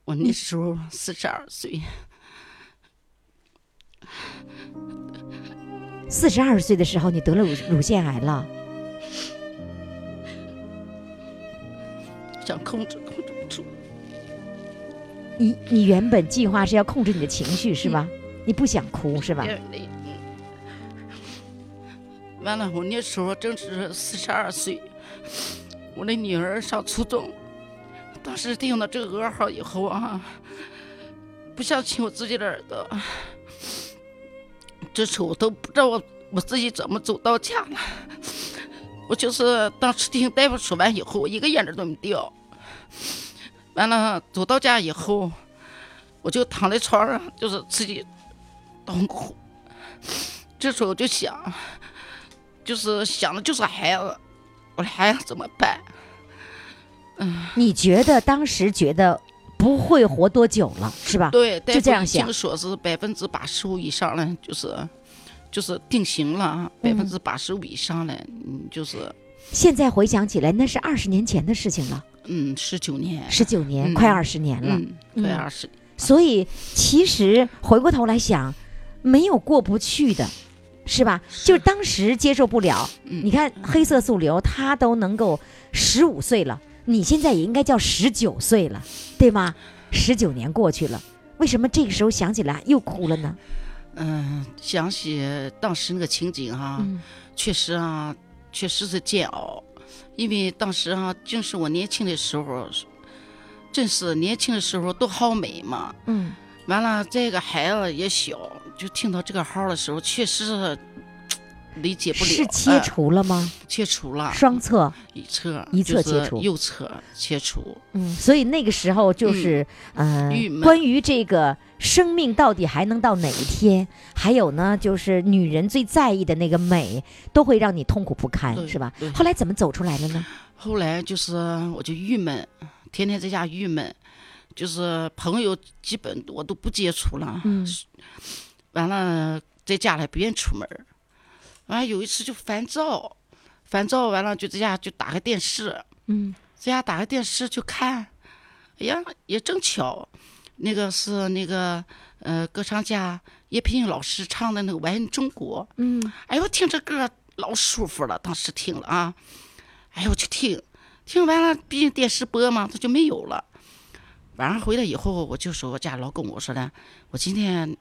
[SPEAKER 7] 我那时候四十二岁，
[SPEAKER 1] 四十二岁的时候你得了乳乳腺癌了。
[SPEAKER 7] 想控制控制不住。
[SPEAKER 1] 你你原本计划是要控制你的情绪是吧？你不想哭是吧？
[SPEAKER 7] 完了，我那时候正是四十二岁，我的女儿上初中，当时听了这个噩耗以后啊，不想亲我自己的耳朵，这时候我都不知道我我自己怎么走到家了。我就是当时听大夫说完以后，我一个眼泪都没掉。完了，走到家以后，我就躺在床上，就是自己痛苦。这时候我就想，就是想的就是孩子，我的孩子怎么办？
[SPEAKER 1] 嗯你觉得当时觉得不会活多久了是吧？
[SPEAKER 7] 对，
[SPEAKER 1] 就这样想
[SPEAKER 7] 经说是百分之八十五以上了，就是就是定型了，百分之八十五以上了，嗯，就是
[SPEAKER 1] 现在回想起来，那是二十年前的事情了，
[SPEAKER 7] 嗯，十九年，
[SPEAKER 1] 十九年，
[SPEAKER 7] 嗯
[SPEAKER 1] 快二十年了。
[SPEAKER 7] 嗯，快
[SPEAKER 1] 嗯
[SPEAKER 7] 二十年，
[SPEAKER 1] 所以其实回过头来想，没有过不去的，是吧？就是当时接受不了。
[SPEAKER 7] 嗯
[SPEAKER 1] 你看黑色素瘤，他都能够十五岁了，你现在也应该叫十九岁了，对吗？十九年过去了，为什么这个时候想起来又哭了呢？
[SPEAKER 7] 嗯，想起当时那个情景哈、
[SPEAKER 1] 嗯
[SPEAKER 7] 确实啊，确实是煎熬，因为当时啊，正是我年轻的时候，正是年轻的时候都好美嘛。
[SPEAKER 1] 嗯
[SPEAKER 7] 完了，这个孩子也小，就听到这个号的时候，确实是理解不了。
[SPEAKER 1] 是切
[SPEAKER 7] 哎
[SPEAKER 1] 除了吗？
[SPEAKER 7] 切除了，
[SPEAKER 1] 双侧，
[SPEAKER 7] 一侧
[SPEAKER 1] 一侧切除
[SPEAKER 7] 右侧切除。
[SPEAKER 1] 嗯，所以那个时候就是，嗯、关于这个生命到底还能到哪一天，还有呢，就是女人最在意的那个美，都会让你痛苦不堪，是吧？后来怎么走出来的呢？
[SPEAKER 7] 后来就是我就郁闷，天天在家郁闷，就是朋友基本我都不接触了。
[SPEAKER 1] 嗯，
[SPEAKER 7] 完了在家里不愿出门儿，完了有一次就烦躁，烦躁完了就在家就打开电视，
[SPEAKER 1] 嗯，
[SPEAKER 7] 在家打开电视就看，哎呀也正巧，那个是那个呃歌唱家叶佩英老师唱的那个《我爱你中国》，
[SPEAKER 1] 嗯，
[SPEAKER 7] 哎呦听这歌老舒服了，当时听了啊，哎呦我就听，听完了毕竟电视播嘛，它就没有了。晚上回来以后，我就说我家老公，我说的，我今天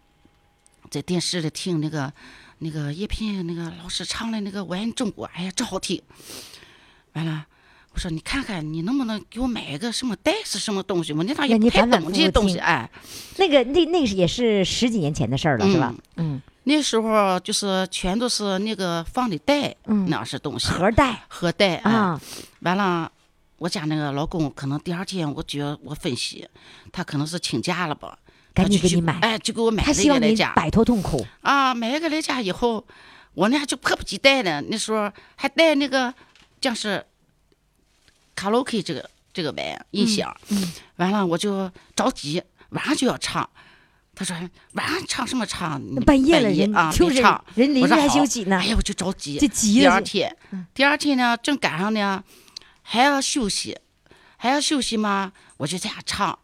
[SPEAKER 7] 在电视里听那个那个叶佩英那个老师唱的那个《我爱中国》，哎呀，真好听。完了，我说你看看，你能不能给我买一个什么带是什么东西？我那趟也太懂这些东西，
[SPEAKER 1] 听。
[SPEAKER 7] 哎，
[SPEAKER 1] 那个那那也是十几年前的事儿了，是吧？嗯。
[SPEAKER 7] 那时候就是全都是那个放的带，
[SPEAKER 1] 嗯。
[SPEAKER 7] 那是东西，
[SPEAKER 1] 盒带
[SPEAKER 7] 盒带哎。
[SPEAKER 1] 啊，
[SPEAKER 7] 完了，我家那个老公可能第二天，我觉得我分析，他可能是请假了吧，
[SPEAKER 1] 赶紧给你买。
[SPEAKER 7] 哎，就给我买了一
[SPEAKER 1] 他希望你
[SPEAKER 7] 个来家
[SPEAKER 1] 摆脱痛苦。
[SPEAKER 7] 啊，买一个来家以后，我呢就迫不及待的，那时候还带那个像是卡拉 OK 这个这个玩意儿。音响，
[SPEAKER 1] 嗯。
[SPEAKER 7] 完了我就着急，晚上就要唱。他说：“晚上唱什么唱？
[SPEAKER 1] 半夜了人
[SPEAKER 7] 啊，
[SPEAKER 1] 就是
[SPEAKER 7] 唱。
[SPEAKER 1] 人邻居还休息呢。
[SPEAKER 7] 哎呀，我就着急，
[SPEAKER 1] 就急
[SPEAKER 7] 第二天，第二天呢，正赶上呢，还要休息，还要休息嘛，我就在家唱，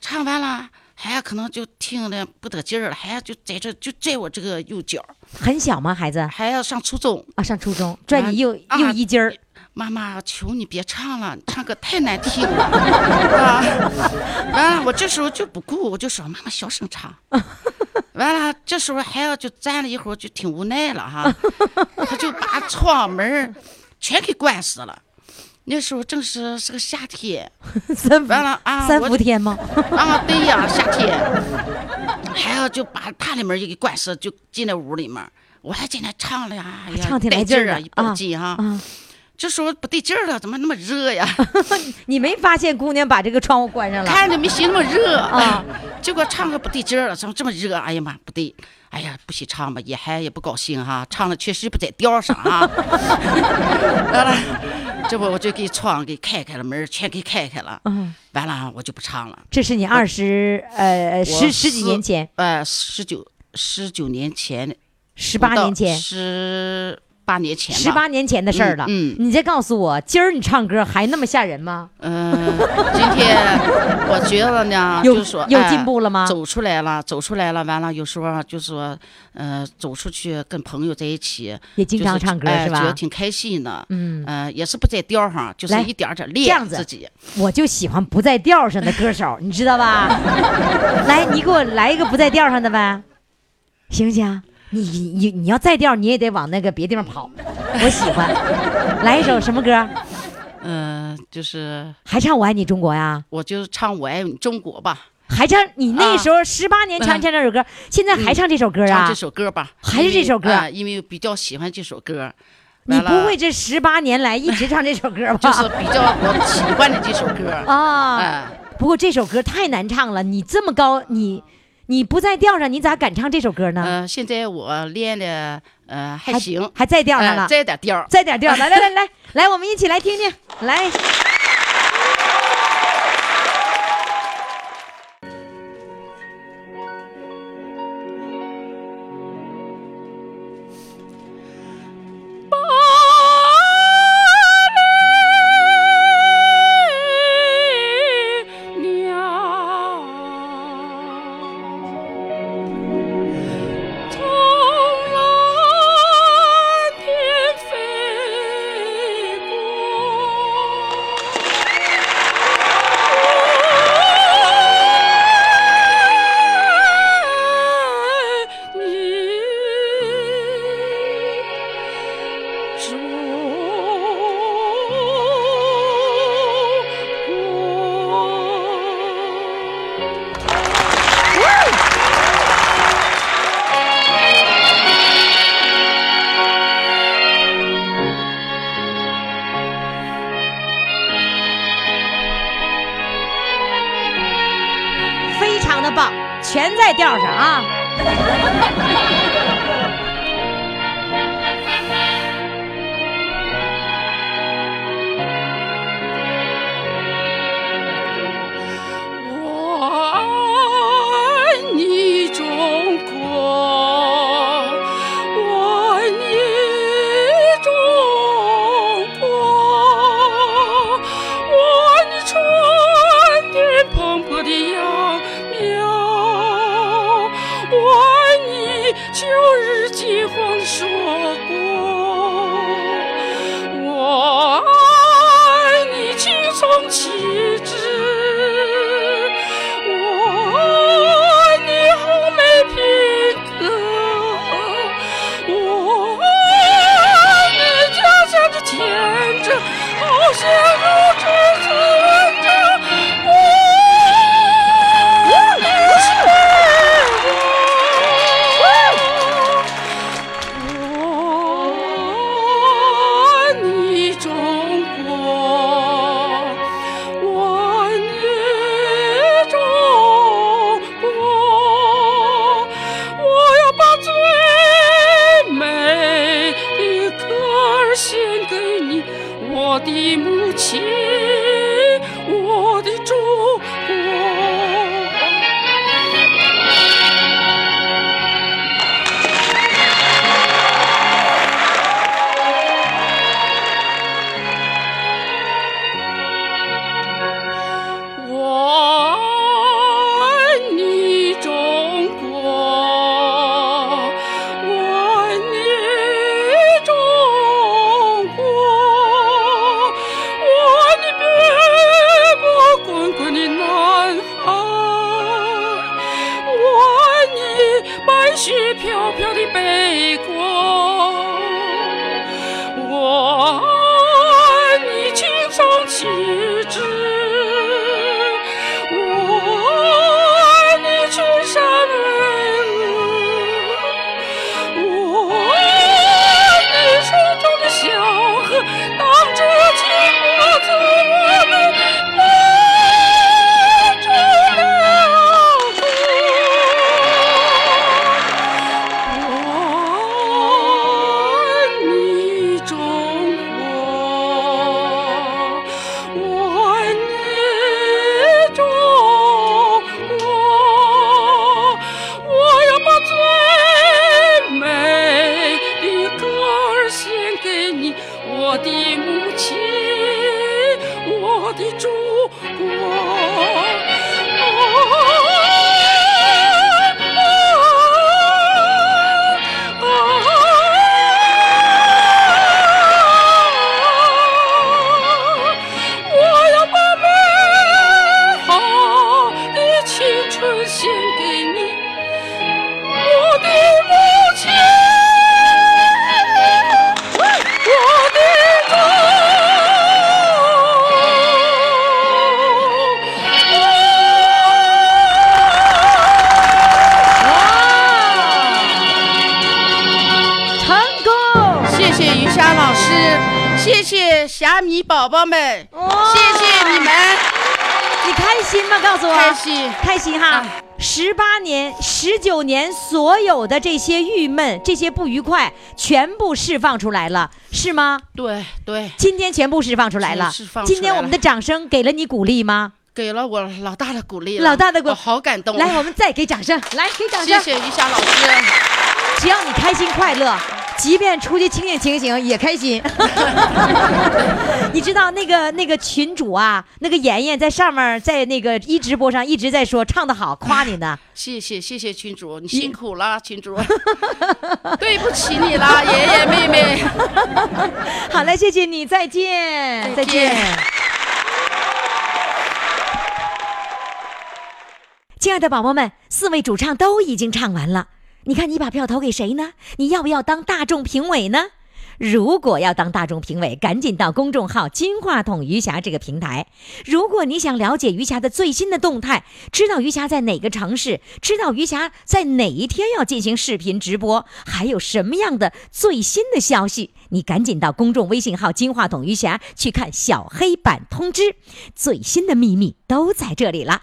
[SPEAKER 7] 唱完了，还要可能就听的不得劲儿了，还要就在这就拽我这个右脚，
[SPEAKER 1] 很小吗，孩子？
[SPEAKER 7] 还要上初中。
[SPEAKER 1] 啊，上初中拽你右
[SPEAKER 7] 啊
[SPEAKER 1] 右一襟儿，
[SPEAKER 7] 妈妈，求你别唱了，唱歌太难听了 啊！完了，我这时候就不顾，我就说妈妈小声唱。完了，这时候孩子就站了一会儿，就挺无奈了哈，他就把窗门儿全给关死了。那时候正是是个夏天，
[SPEAKER 1] 三伏
[SPEAKER 7] 完了啊，
[SPEAKER 1] 三伏天吗？
[SPEAKER 7] 啊，对呀，夏天，还要就把大里门就给关上，就进那屋里面。我还在那唱了呀，哎呀，
[SPEAKER 1] 唱挺
[SPEAKER 7] 劲儿啊，一报
[SPEAKER 1] 啊
[SPEAKER 7] 劲哈。
[SPEAKER 1] 啊，
[SPEAKER 7] 这时候不对劲儿了，怎么那么热呀？
[SPEAKER 1] 你没发现姑娘把这个窗户关上了？
[SPEAKER 7] 看着没寻那么热
[SPEAKER 1] 啊，
[SPEAKER 7] 结果唱个不对劲儿了，怎么这么热？哎呀妈，不对，哎呀，不许唱吧，也还也不高兴哈，唱的确实不在调上啊。完了，这不我就给窗给开开了，门儿全给开开了。
[SPEAKER 1] 嗯，
[SPEAKER 7] 完了，我就不唱了。
[SPEAKER 1] 这是你二十呃十十几年前，
[SPEAKER 7] 呃，十九十九年前，
[SPEAKER 1] 十八年前，
[SPEAKER 7] 十八年前，
[SPEAKER 1] 十八年前的事儿了。
[SPEAKER 7] 嗯嗯
[SPEAKER 1] 你再告诉我，今儿你唱歌还那么吓人吗？
[SPEAKER 7] 嗯、今天我觉得呢，
[SPEAKER 1] 有
[SPEAKER 7] 就是说
[SPEAKER 1] 有
[SPEAKER 7] 哎
[SPEAKER 1] 进步了吗
[SPEAKER 7] 走出来了，走出来了，完了有时候就说，呃，走出去跟朋友在一起，
[SPEAKER 1] 也经常唱歌
[SPEAKER 7] 就是哎
[SPEAKER 1] 是吧
[SPEAKER 7] 觉得挺开心的。
[SPEAKER 1] 嗯
[SPEAKER 7] 呃，也是不在调上，就是一点点练自己。
[SPEAKER 1] 我就喜欢不在调上的歌手，你知道吧？来，你给我来一个不在调上的呗，行不行？你你你要再调，你也得往那个别地方跑。我喜欢，来一首什么歌？
[SPEAKER 7] 嗯、就是
[SPEAKER 1] 还唱《我爱你中国》呀？
[SPEAKER 7] 我就唱《我爱你中国》吧，
[SPEAKER 1] 还唱你那时候十八年前唱这首歌，现在还唱这首歌啊
[SPEAKER 7] 唱这？首歌吧，
[SPEAKER 1] 还是这首歌
[SPEAKER 7] 啊因为比较喜欢这首歌。
[SPEAKER 1] 你不会这十八年来一直唱这首歌吧？
[SPEAKER 7] 就是比较我喜欢的这首歌。
[SPEAKER 1] 啊，
[SPEAKER 7] 哎，
[SPEAKER 1] 不过这首歌太难唱了，你这么高，你你不在调上，你咋敢唱这首歌呢？
[SPEAKER 7] 呃，现在我练的呃还行，
[SPEAKER 1] 还在调上
[SPEAKER 7] 哎
[SPEAKER 1] 了，
[SPEAKER 7] 再点调儿。
[SPEAKER 1] 再点调，来来来来来，我们一起来听听，来。
[SPEAKER 7] 青春献给你，我的母亲，我的
[SPEAKER 1] 成功！
[SPEAKER 7] 谢谢于霞老师，谢谢虾米宝宝们，谢谢你们，
[SPEAKER 1] 你开心吗？告诉我，
[SPEAKER 7] 开心
[SPEAKER 1] 开心哈！十八年、十九年，所有的这些郁闷、这些不愉快，全部释放出来了，是吗？
[SPEAKER 7] 对对，
[SPEAKER 1] 今天全部释放出来了。
[SPEAKER 7] 释放出来了
[SPEAKER 1] 今天我们的掌声给了你鼓励吗？
[SPEAKER 7] 给了我老大的鼓励了，
[SPEAKER 1] 老大的鼓
[SPEAKER 7] 我好感动。
[SPEAKER 1] 来，我们再给掌声，来给掌声。
[SPEAKER 7] 谢谢于霞老师。
[SPEAKER 1] 只要你开心快乐，即便出去清醒清醒也开心。你知道那个那个群主啊，那个妍妍在上面，在那个一直播上一直在说唱的好，夸你呢。
[SPEAKER 7] 谢谢谢谢群主，你辛苦了，群主，对不起你啦，妍妍妹妹。
[SPEAKER 1] 好嘞，谢谢你，再见，再见。亲爱的宝宝们，四位主唱都已经唱完了，你看你把票投给谁呢？你要不要当大众评委呢？如果要当大众评委，赶紧到公众号“金话筒余霞”这个平台。如果你想了解余霞的最新的动态，知道余霞在哪个城市，知道余霞在哪一天要进行视频直播，还有什么样的最新的消息，你赶紧到公众微信号“金话筒余霞”去看小黑板通知，最新的秘密都在这里了。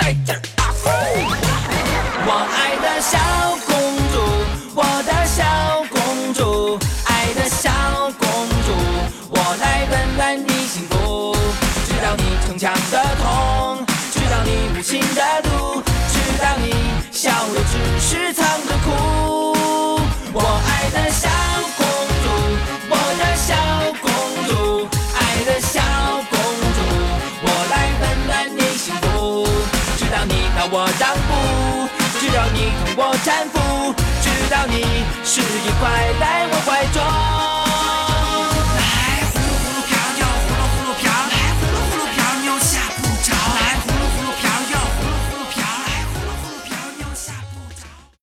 [SPEAKER 8] 带劲儿啊！呼我爱的小是一块在我怀中。